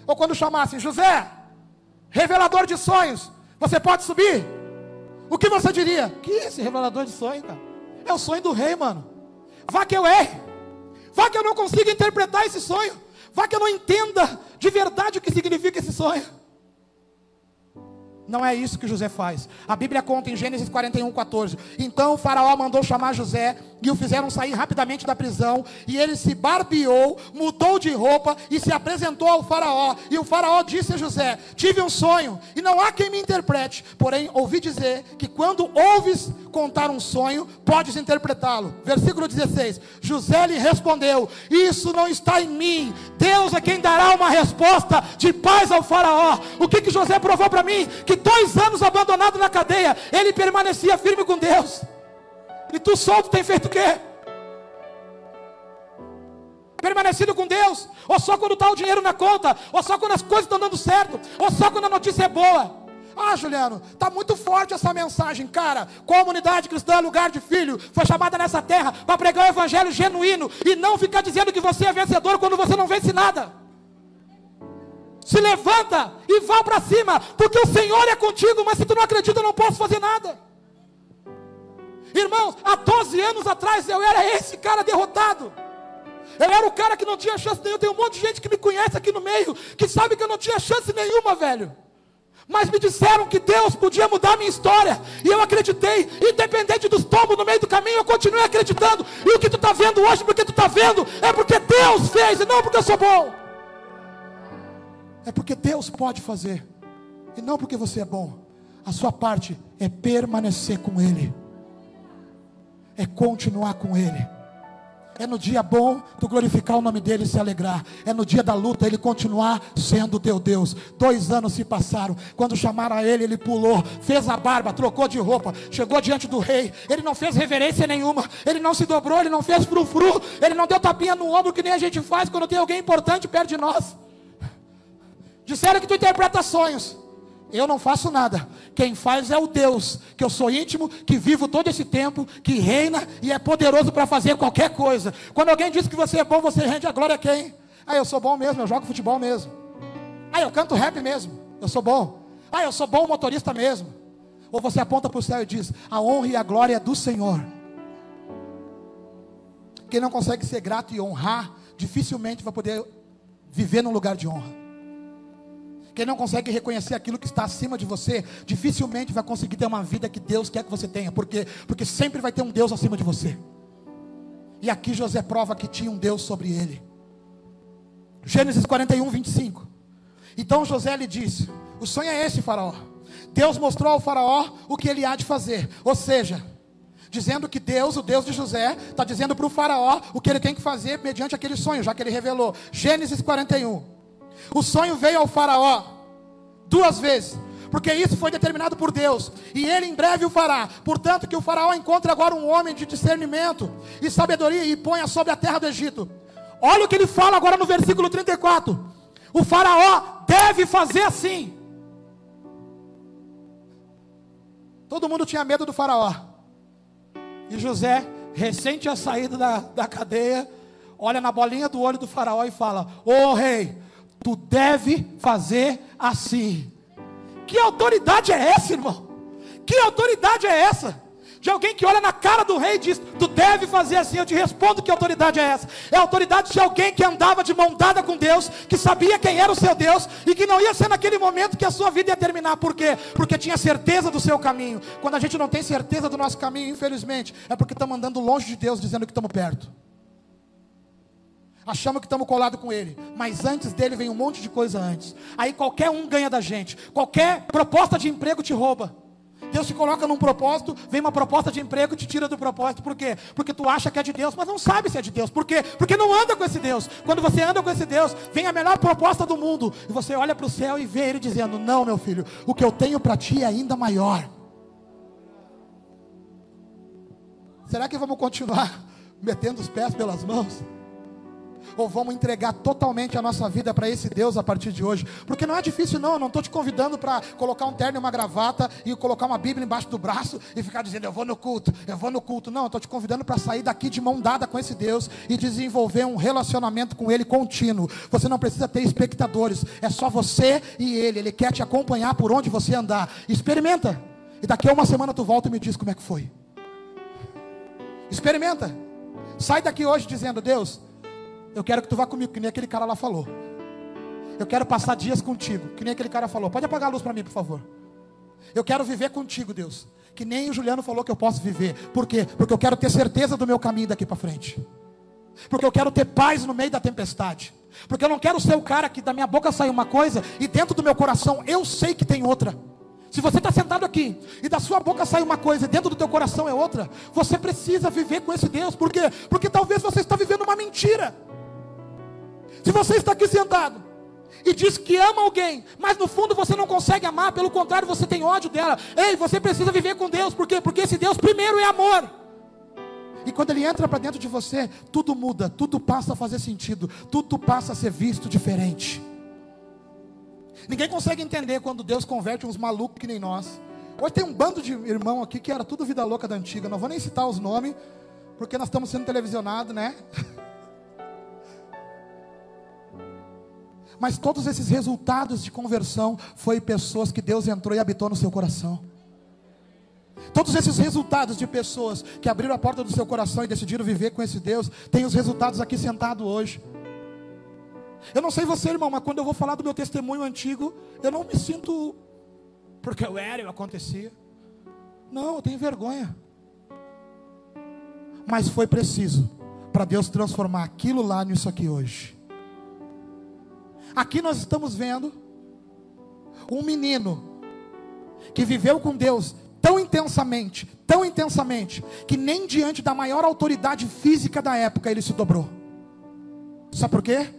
Ou quando chamassem José, revelador de sonhos, você pode subir? O que você diria? Que esse revelador de sonhos, cara? É o sonho do rei, mano. Vá que eu erre. Vá que eu não consiga interpretar esse sonho. Vá que eu não entenda de verdade o que significa esse sonho. Não é isso que José faz. A Bíblia conta em Gênesis 41, 14. Então o faraó mandou chamar José e o fizeram sair rapidamente da prisão. E ele se barbeou, mudou de roupa e se apresentou ao faraó. E o faraó disse a José: Tive um sonho e não há quem me interprete. Porém, ouvi dizer que quando ouves contar um sonho, podes interpretá-lo. Versículo 16: José lhe respondeu: Isso não está em mim. Deus é quem dará uma resposta de paz ao faraó. O que, que José provou para mim? Que dois anos abandonado na cadeia, ele permanecia firme com Deus. E tu solto tem feito o quê? Permanecido com Deus, ou só quando está o dinheiro na conta, ou só quando as coisas estão dando certo, ou só quando a notícia é boa. Ah, Juliano, está muito forte essa mensagem, cara. Comunidade cristã, lugar de filho, foi chamada nessa terra para pregar o evangelho genuíno e não ficar dizendo que você é vencedor quando você não vence nada se levanta e vá para cima, porque o Senhor é contigo, mas se tu não acredita, eu não posso fazer nada. Irmãos, há 12 anos atrás eu era esse cara derrotado. Eu era o cara que não tinha chance nenhuma. Tem um monte de gente que me conhece aqui no meio, que sabe que eu não tinha chance nenhuma, velho. Mas me disseram que Deus podia mudar a minha história. E eu acreditei. Independente dos tombos no meio do caminho, eu continuei acreditando. E o que tu está vendo hoje, porque tu está vendo, é porque Deus fez, e não porque eu sou bom. é porque Deus pode fazer, e não porque você é bom. A sua parte é permanecer com Ele, é continuar com Ele. É no dia bom tu glorificar o nome dele e se alegrar. É no dia da luta ele continuar sendo teu Deus. Dois anos se passaram. Quando chamaram a ele, ele pulou, fez a barba, trocou de roupa, chegou diante do rei. Ele não fez reverência nenhuma. Ele não se dobrou, ele não fez frufru. Ele não deu tapinha no ombro que nem a gente faz quando tem alguém importante perto de nós. Disseram que tu interpreta sonhos. Eu não faço nada. Quem faz é o Deus, que eu sou íntimo, que vivo todo esse tempo, que reina e é poderoso para fazer qualquer coisa. Quando alguém diz que você é bom, você rende a glória a quem? Ah, eu sou bom mesmo, eu jogo futebol mesmo. Ah, eu canto rap mesmo, eu sou bom. Ah, eu sou bom motorista mesmo. Ou você aponta para o céu e diz: A honra e a glória é do Senhor. Quem não consegue ser grato e honrar, dificilmente vai poder viver num lugar de honra. Quem não consegue reconhecer aquilo que está acima de você, dificilmente vai conseguir ter uma vida que Deus quer que você tenha. Por quê? Porque sempre vai ter um Deus acima de você. E aqui José prova que tinha um Deus sobre ele. Gênesis 41, 25. Então José lhe disse: O sonho é esse, Faraó. Deus mostrou ao Faraó o que ele há de fazer. Ou seja, dizendo que Deus, o Deus de José, está dizendo para o Faraó o que ele tem que fazer mediante aquele sonho, já que ele revelou. Gênesis 41. O sonho veio ao Faraó duas vezes, porque isso foi determinado por Deus, e ele em breve o fará. Portanto, que o Faraó encontre agora um homem de discernimento e sabedoria e ponha sobre a terra do Egito. Olha o que ele fala agora no versículo 34. O Faraó deve fazer assim. Todo mundo tinha medo do Faraó. E José, recente tinha saído da, da cadeia, olha na bolinha do olho do Faraó e fala: Ô oh, rei, tu deve fazer assim. Que autoridade é essa, irmão? Que autoridade é essa? De alguém que olha na cara do rei e diz: Tu deve fazer assim. Eu te respondo: Que autoridade é essa? É a autoridade de alguém que andava de mão dada com Deus, que sabia quem era o seu Deus e que não ia ser naquele momento que a sua vida ia terminar. Por quê? Porque tinha certeza do seu caminho. Quando a gente não tem certeza do nosso caminho, infelizmente, é porque estamos andando longe de Deus, dizendo que estamos perto achamos que estamos colados com ele, mas antes dele vem um monte de coisa antes. Aí qualquer um ganha da gente, qualquer proposta de emprego te rouba. Deus te coloca num propósito, vem uma proposta de emprego e te tira do propósito. Por quê? Porque tu acha que é de Deus, mas não sabe se é de Deus. Por quê? Porque não anda com esse Deus. Quando você anda com esse Deus, vem a melhor proposta do mundo. E você olha para o céu e vê ele dizendo: Não, meu filho, o que eu tenho para ti é ainda maior. Será que vamos continuar metendo os pés pelas mãos? Ou vamos entregar totalmente a nossa vida para esse Deus a partir de hoje? Porque não é difícil, não. Eu não estou te convidando para colocar um terno e uma gravata e colocar uma Bíblia embaixo do braço e ficar dizendo, eu vou no culto, eu vou no culto. Não, eu estou te convidando para sair daqui de mão dada com esse Deus e desenvolver um relacionamento com Ele contínuo. Você não precisa ter espectadores, é só você e Ele. Ele quer te acompanhar por onde você andar. Experimenta. E daqui a uma semana tu volta e me diz como é que foi. Experimenta. Sai daqui hoje dizendo, Deus, eu quero que tu vá comigo, que nem aquele cara lá falou. Eu quero passar dias contigo, que nem aquele cara falou. Pode apagar a luz para mim, por favor. Eu quero viver contigo, Deus. Que nem o Juliano falou que eu posso viver. Por quê? Porque eu quero ter certeza do meu caminho daqui para frente. Porque eu quero ter paz no meio da tempestade. Porque eu não quero ser o cara que da minha boca sai uma coisa e dentro do meu coração eu sei que tem outra. Se você está sentado aqui e da sua boca sai uma coisa e dentro do teu coração é outra, você precisa viver com esse Deus. Por quê? Porque talvez você está vivendo uma mentira. Se você está aqui sentado e diz que ama alguém, mas no fundo você não consegue amar, pelo contrário, você tem ódio dela. Ei, você precisa viver com Deus, por quê? Porque esse Deus primeiro é amor. E quando ele entra para dentro de você, tudo muda, tudo passa a fazer sentido, tudo passa a ser visto diferente. Ninguém consegue entender quando Deus converte uns malucos que nem nós. Hoje tem um bando de irmão aqui que era tudo vida louca da antiga. Não vou nem citar os nomes, porque nós estamos sendo televisionados, né? Mas todos esses resultados de conversão foi pessoas que Deus entrou e habitou no seu coração. Todos esses resultados de pessoas que abriram a porta do seu coração e decidiram viver com esse Deus, tem os resultados aqui sentado hoje. Eu não sei você, irmão, mas quando eu vou falar do meu testemunho antigo, eu não me sinto porque eu era, eu acontecia. Não, eu tenho vergonha. Mas foi preciso para Deus transformar aquilo lá nisso aqui hoje. Aqui nós estamos vendo um menino que viveu com Deus tão intensamente, tão intensamente, que nem diante da maior autoridade física da época ele se dobrou. Sabe por quê?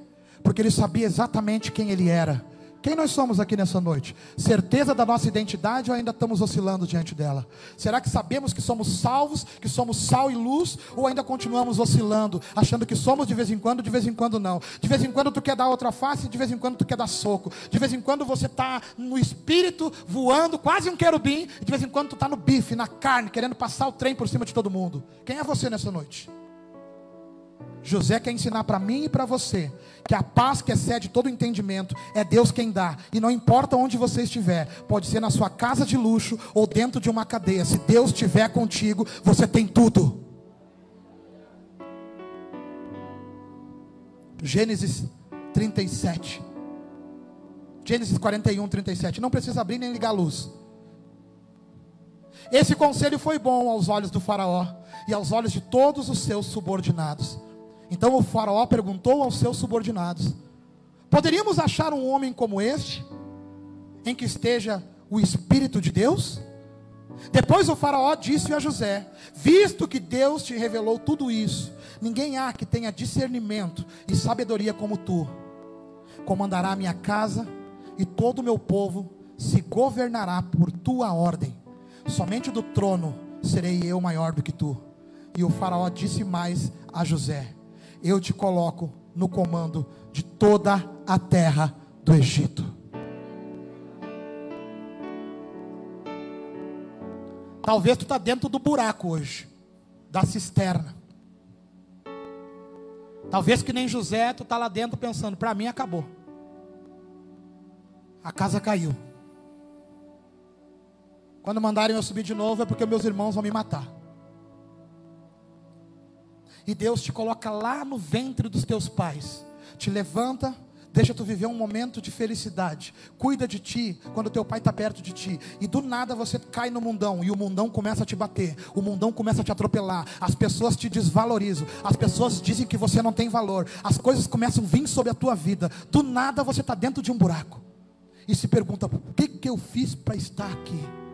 Porque ele sabia exatamente quem ele era quem nós somos aqui nessa noite? Certeza da nossa identidade ou ainda estamos oscilando diante dela? Será que sabemos que somos salvos, que somos sal e luz, ou ainda continuamos oscilando, achando que somos de vez em quando, de vez em quando não? De vez em quando tu quer dar outra face, de vez em quando tu quer dar soco. De vez em quando você está no espírito, voando, quase um querubim, de vez em quando tu está no bife, na carne, querendo passar o trem por cima de todo mundo. Quem é você nessa noite? José quer ensinar para mim e para você que a paz que excede todo entendimento é Deus quem dá, e não importa onde você estiver, pode ser na sua casa de luxo ou dentro de uma cadeia, se Deus estiver contigo, você tem tudo. Gênesis 37. Gênesis 41, 37. Não precisa abrir nem ligar a luz. Esse conselho foi bom aos olhos do Faraó e aos olhos de todos os seus subordinados. Então o Faraó perguntou aos seus subordinados: Poderíamos achar um homem como este, em que esteja o Espírito de Deus? Depois o Faraó disse a José: Visto que Deus te revelou tudo isso, ninguém há que tenha discernimento e sabedoria como tu. Comandará a minha casa e todo o meu povo se governará por tua ordem. Somente do trono serei eu maior do que tu. E o Faraó disse mais a José: eu te coloco no comando de toda a terra do Egito. Talvez tu está dentro do buraco hoje, da cisterna. Talvez que nem José, tu está lá dentro pensando, para mim acabou. A casa caiu. Quando mandarem eu subir de novo é porque meus irmãos vão me matar e Deus te coloca lá no ventre dos teus pais, te levanta, deixa tu viver um momento de felicidade, cuida de ti quando teu pai está perto de ti, e do nada você cai no mundão, e o mundão começa a te bater, o mundão começa a te atropelar, as pessoas te desvalorizam, as pessoas dizem que você não tem valor, as coisas começam a vir sobre a tua vida, do nada você está dentro de um buraco, e se pergunta: o que, que eu fiz para estar aqui?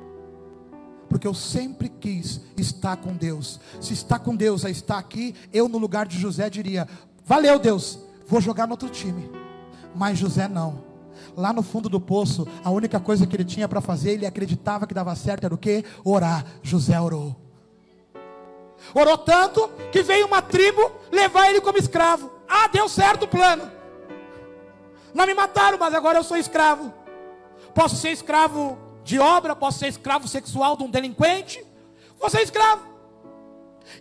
Porque eu sempre quis estar com Deus. Se está com Deus, a estar aqui, eu no lugar de José diria: Valeu, Deus, vou jogar no outro time. Mas José não. Lá no fundo do poço, a única coisa que ele tinha para fazer, ele acreditava que dava certo, era o que? Orar. José orou. Orou tanto que veio uma tribo levar ele como escravo. Ah, deu certo o plano. Não me mataram, mas agora eu sou escravo. Posso ser escravo de obra, posso ser escravo sexual de um delinquente, vou ser escravo.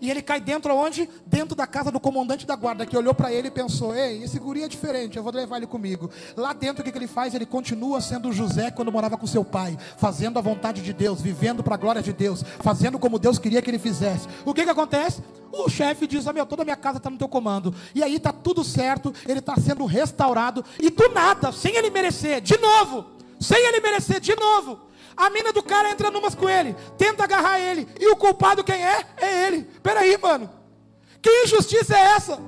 E ele cai dentro aonde? Dentro da casa do comandante da guarda, que olhou para ele e pensou: Ei, esse guri é diferente, eu vou levar ele comigo. Lá dentro, o que, que ele faz? Ele continua sendo José quando morava com seu pai, fazendo a vontade de Deus, vivendo para a glória de Deus, fazendo como Deus queria que ele fizesse. O que, que acontece? O chefe diz: ah, meu, toda a minha casa está no teu comando. E aí está tudo certo, ele está sendo restaurado, e do nada, sem ele merecer, de novo, sem ele merecer, de novo a mina do cara entra numas com ele, tenta agarrar ele, e o culpado quem é? É ele. Peraí, mano. Que injustiça é essa?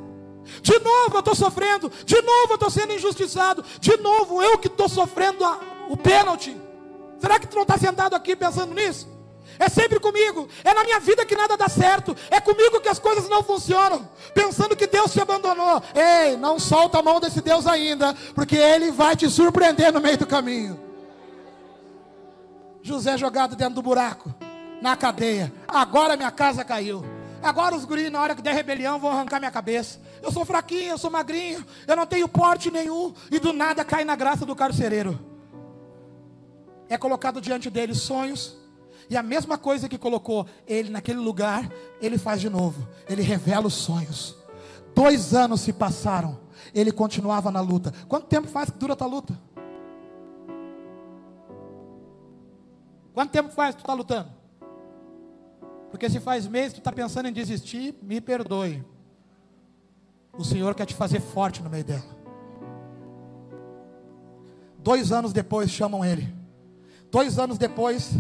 De novo eu estou sofrendo, de novo eu estou sendo injustiçado, de novo eu que estou sofrendo a, o pênalti. Será que tu não está sentado aqui pensando nisso? É sempre comigo, é na minha vida que nada dá certo, é comigo que as coisas não funcionam, pensando que Deus te abandonou. Ei, não solta a mão desse Deus ainda, porque Ele vai te surpreender no meio do caminho. José jogado dentro do buraco, na cadeia. Agora minha casa caiu. Agora os guris, na hora que der rebelião, vão arrancar minha cabeça. Eu sou fraquinho, eu sou magrinho, eu não tenho porte nenhum. E do nada cai na graça do carcereiro. É colocado diante dele sonhos. E a mesma coisa que colocou ele naquele lugar, ele faz de novo. Ele revela os sonhos. Dois anos se passaram. Ele continuava na luta. Quanto tempo faz que dura a tua luta? Quanto tempo faz que tu está lutando? Porque se faz mês tu está pensando em desistir, me perdoe. O Senhor quer te fazer forte no meio dela. Dois anos depois chamam ele. Dois anos depois,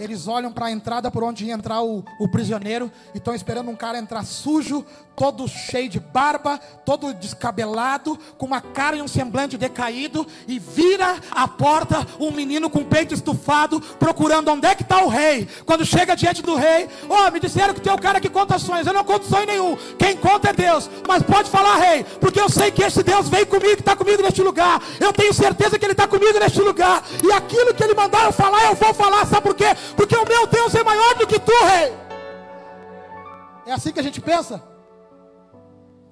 eles olham para a entrada por onde ia entrar o, o prisioneiro e estão esperando um cara entrar sujo, todo cheio de barba, todo descabelado, com uma cara e um semblante decaído, e vira a porta um menino com o peito estufado, procurando onde é que está o rei. Quando chega diante do rei, oh, me disseram que tem um cara que conta sonhos. Eu não conto sonho nenhum. Quem conta é Deus. Mas pode falar, rei, porque eu sei que esse Deus veio comigo, está comigo neste lugar. Eu tenho certeza que ele está comigo neste lugar. E aquilo que ele mandar eu falar, eu vou falar. Sabe por quê? Porque o meu Deus é maior do que tu, rei. É assim que a gente pensa?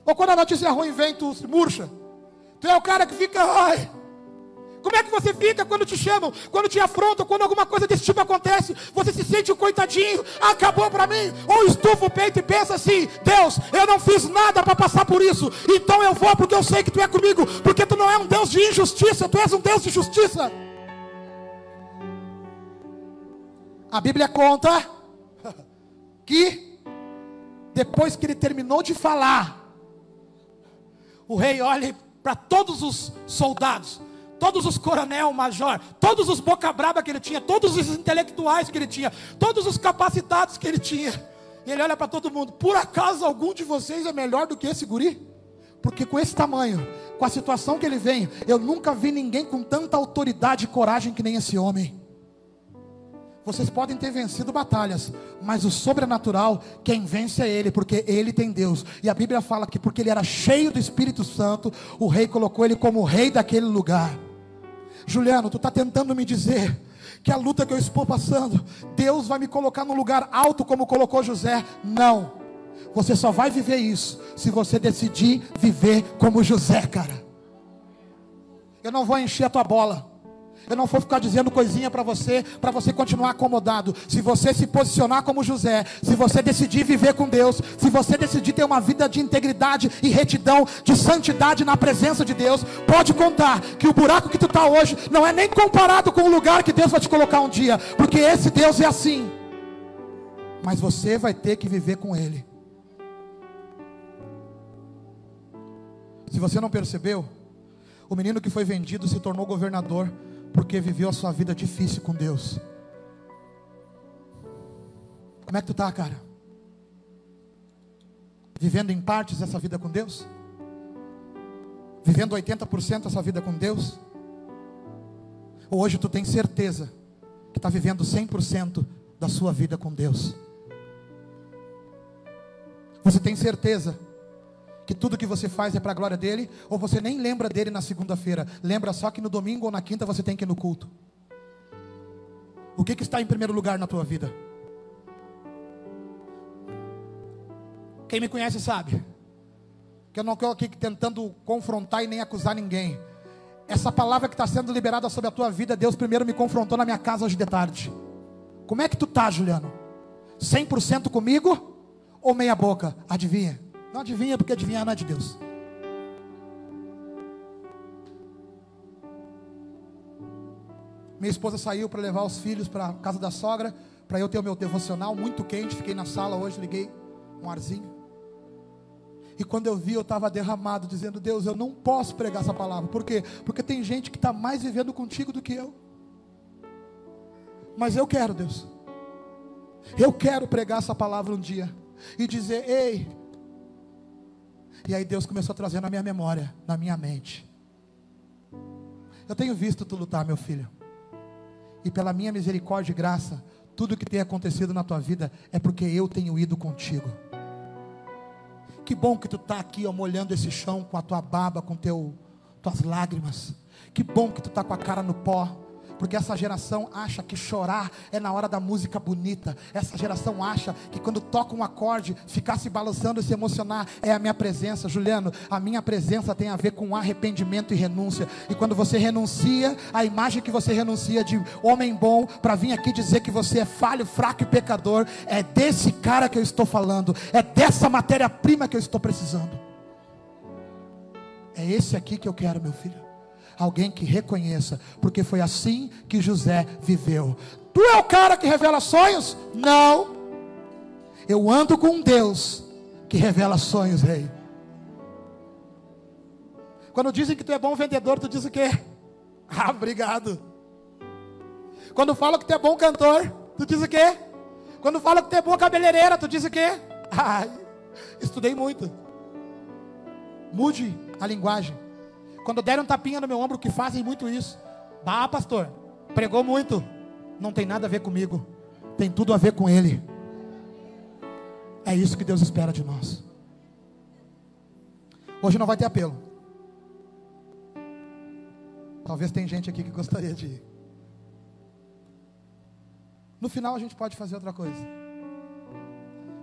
Ou quando a notícia ruim vem, tu se murcha. Tu é o cara que fica, ai. Como é que você fica quando te chamam, quando te afrontam, quando alguma coisa desse tipo acontece? Você se sente um coitadinho, acabou para mim. Ou estufa o peito e pensa assim: Deus, eu não fiz nada para passar por isso, então eu vou porque eu sei que tu é comigo, porque tu não é um Deus de injustiça, tu és um Deus de justiça. A Bíblia conta que depois que ele terminou de falar, o rei olha para todos os soldados, todos os coronel, major, todos os boca braba que ele tinha, todos os intelectuais que ele tinha, todos os capacitados que ele tinha. E ele olha para todo mundo: por acaso algum de vocês é melhor do que esse guri? Porque com esse tamanho, com a situação que ele vem, eu nunca vi ninguém com tanta autoridade e coragem que nem esse homem. Vocês podem ter vencido batalhas, mas o sobrenatural, quem vence é Ele, porque Ele tem Deus. E a Bíblia fala que porque ele era cheio do Espírito Santo, o rei colocou ele como rei daquele lugar. Juliano, tu está tentando me dizer que a luta que eu estou passando, Deus vai me colocar num lugar alto como colocou José? Não. Você só vai viver isso se você decidir viver como José, cara. Eu não vou encher a tua bola. Eu não vou ficar dizendo coisinha para você, para você continuar acomodado. Se você se posicionar como José, se você decidir viver com Deus, se você decidir ter uma vida de integridade e retidão, de santidade na presença de Deus, pode contar que o buraco que tu está hoje não é nem comparado com o lugar que Deus vai te colocar um dia, porque esse Deus é assim. Mas você vai ter que viver com Ele. Se você não percebeu, o menino que foi vendido se tornou governador porque viveu a sua vida difícil com Deus. Como é que tu tá, cara? Vivendo em partes essa vida com Deus? Vivendo 80% essa vida com Deus? Ou hoje tu tem certeza que está vivendo 100% da sua vida com Deus? Você tem certeza que tudo que você faz é para a glória dele, ou você nem lembra dele na segunda-feira, lembra só que no domingo ou na quinta você tem que ir no culto. O que, que está em primeiro lugar na tua vida? Quem me conhece sabe que eu não estou aqui tentando confrontar e nem acusar ninguém. Essa palavra que está sendo liberada sobre a tua vida, Deus primeiro me confrontou na minha casa hoje de tarde. Como é que tu tá, Juliano? 100% comigo ou meia boca? Adivinha? Não adivinha, porque adivinhar não é de Deus. Minha esposa saiu para levar os filhos para a casa da sogra, para eu ter o meu devocional muito quente. Fiquei na sala hoje, liguei um arzinho. E quando eu vi, eu estava derramado, dizendo: Deus, eu não posso pregar essa palavra. Por quê? Porque tem gente que está mais vivendo contigo do que eu. Mas eu quero, Deus. Eu quero pregar essa palavra um dia e dizer: Ei, e aí Deus começou a trazer na minha memória, na minha mente. Eu tenho visto tu lutar, meu filho. E pela minha misericórdia e graça, tudo que tem acontecido na tua vida é porque eu tenho ido contigo. Que bom que tu está aqui, ó, molhando esse chão com a tua baba, com teu, tuas lágrimas. Que bom que tu está com a cara no pó porque essa geração acha que chorar é na hora da música bonita. Essa geração acha que quando toca um acorde, ficar se balançando e se emocionar é a minha presença. Juliano, a minha presença tem a ver com arrependimento e renúncia. E quando você renuncia, a imagem que você renuncia de homem bom para vir aqui dizer que você é falho, fraco e pecador, é desse cara que eu estou falando, é dessa matéria-prima que eu estou precisando. É esse aqui que eu quero, meu filho alguém que reconheça, porque foi assim que José viveu. Tu é o cara que revela sonhos? Não. Eu ando com um Deus que revela sonhos, rei. Quando dizem que tu é bom vendedor, tu diz o quê? Ah, obrigado. Quando fala que tu é bom cantor, tu diz o quê? Quando fala que tu é boa cabeleireira, tu diz o quê? Ai, estudei muito. Mude a linguagem. Quando derem um tapinha no meu ombro, que fazem muito isso. Bah, pastor, pregou muito. Não tem nada a ver comigo. Tem tudo a ver com ele. É isso que Deus espera de nós. Hoje não vai ter apelo. Talvez tem gente aqui que gostaria de ir. No final a gente pode fazer outra coisa.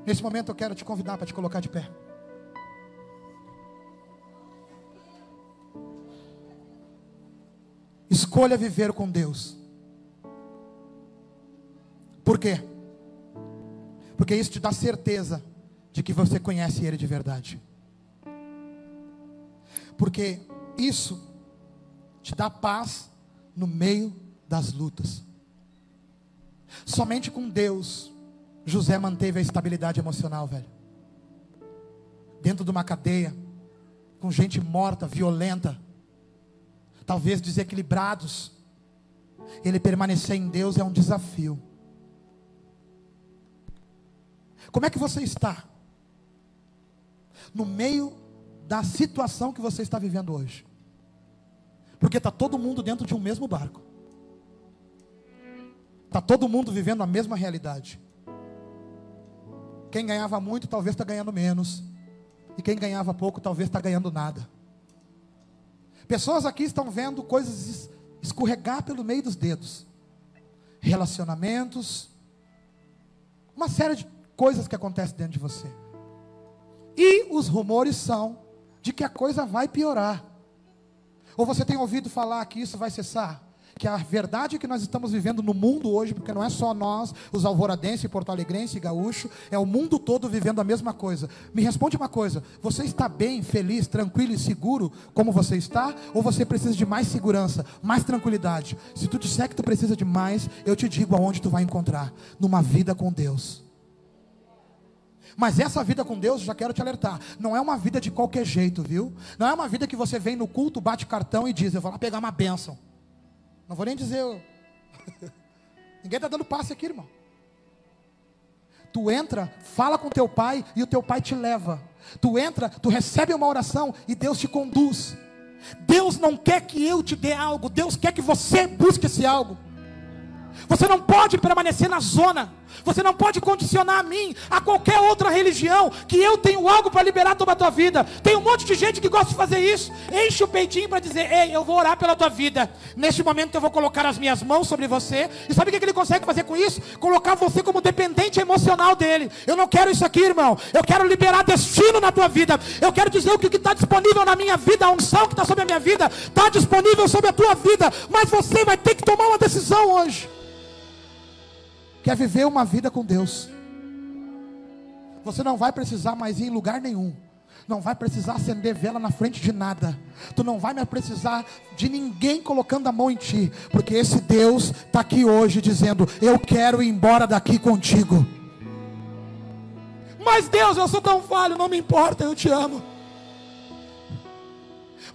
Nesse momento eu quero te convidar para te colocar de pé. Escolha viver com Deus. Por quê? Porque isso te dá certeza de que você conhece Ele de verdade. Porque isso te dá paz no meio das lutas. Somente com Deus, José manteve a estabilidade emocional, velho. Dentro de uma cadeia, com gente morta, violenta, talvez desequilibrados, ele permanecer em Deus é um desafio. Como é que você está? No meio da situação que você está vivendo hoje. Porque está todo mundo dentro de um mesmo barco. Está todo mundo vivendo a mesma realidade. Quem ganhava muito talvez está ganhando menos. E quem ganhava pouco talvez está ganhando nada. Pessoas aqui estão vendo coisas escorregar pelo meio dos dedos. Relacionamentos. Uma série de coisas que acontecem dentro de você. E os rumores são de que a coisa vai piorar. Ou você tem ouvido falar que isso vai cessar? Que a verdade que nós estamos vivendo no mundo hoje, porque não é só nós, os alvoradenses, porto alegrense e gaúcho, é o mundo todo vivendo a mesma coisa. Me responde uma coisa: você está bem, feliz, tranquilo e seguro como você está? Ou você precisa de mais segurança, mais tranquilidade? Se tu disser que tu precisa de mais, eu te digo aonde tu vai encontrar: numa vida com Deus. Mas essa vida com Deus, já quero te alertar, não é uma vida de qualquer jeito, viu? Não é uma vida que você vem no culto, bate cartão e diz: Eu vou lá pegar uma bênção. Não vou nem dizer. Ninguém está dando passe aqui, irmão. Tu entra, fala com teu pai e o teu pai te leva. Tu entra, tu recebe uma oração e Deus te conduz. Deus não quer que eu te dê algo, Deus quer que você busque esse algo. Você não pode permanecer na zona. Você não pode condicionar a mim, a qualquer outra religião, que eu tenho algo para liberar toda a tua vida. Tem um monte de gente que gosta de fazer isso. Enche o peitinho para dizer: Ei, eu vou orar pela tua vida. Neste momento eu vou colocar as minhas mãos sobre você. E sabe o que ele consegue fazer com isso? Colocar você como dependente emocional dele. Eu não quero isso aqui, irmão. Eu quero liberar destino na tua vida. Eu quero dizer o que está disponível na minha vida, a unção que está sobre a minha vida, está disponível sobre a tua vida. Mas você vai ter que tomar uma decisão hoje quer viver uma vida com Deus, você não vai precisar mais ir em lugar nenhum. Não vai precisar acender vela na frente de nada. Tu não vai mais precisar de ninguém colocando a mão em ti. Porque esse Deus está aqui hoje dizendo: Eu quero ir embora daqui contigo. Mas Deus, eu sou tão falho, não me importa, eu te amo.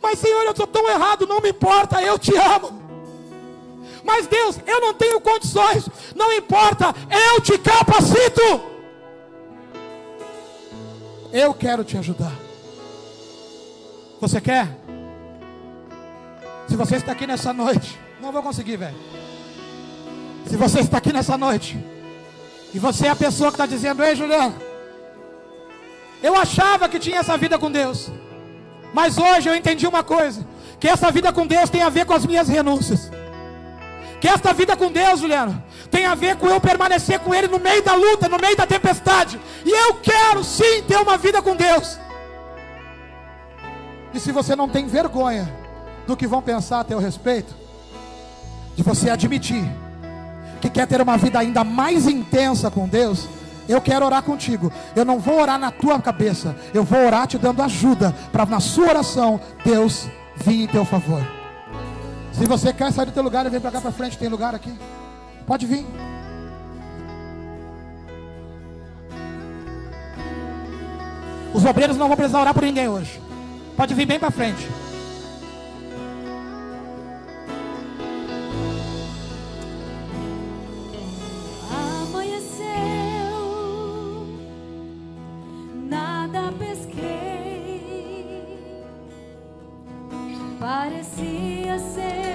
Mas Senhor, eu sou tão errado, não me importa, eu te amo. Mas Deus, eu não tenho condições, não importa, eu te capacito. Eu quero te ajudar. Você quer? Se você está aqui nessa noite, não vou conseguir, velho. Se você está aqui nessa noite, e você é a pessoa que está dizendo: Ei, Juliano, eu achava que tinha essa vida com Deus, mas hoje eu entendi uma coisa: que essa vida com Deus tem a ver com as minhas renúncias. Que esta vida com Deus, Juliano, tem a ver com eu permanecer com Ele no meio da luta, no meio da tempestade. E eu quero sim ter uma vida com Deus. E se você não tem vergonha do que vão pensar a teu respeito, de você admitir que quer ter uma vida ainda mais intensa com Deus, eu quero orar contigo. Eu não vou orar na tua cabeça, eu vou orar te dando ajuda para na sua oração Deus vir em teu favor. Se você quer sair do teu lugar, vem para cá para frente, tem lugar aqui. Pode vir. Os obreiros não vão precisar orar por ninguém hoje. Pode vir bem para frente. Parecia ser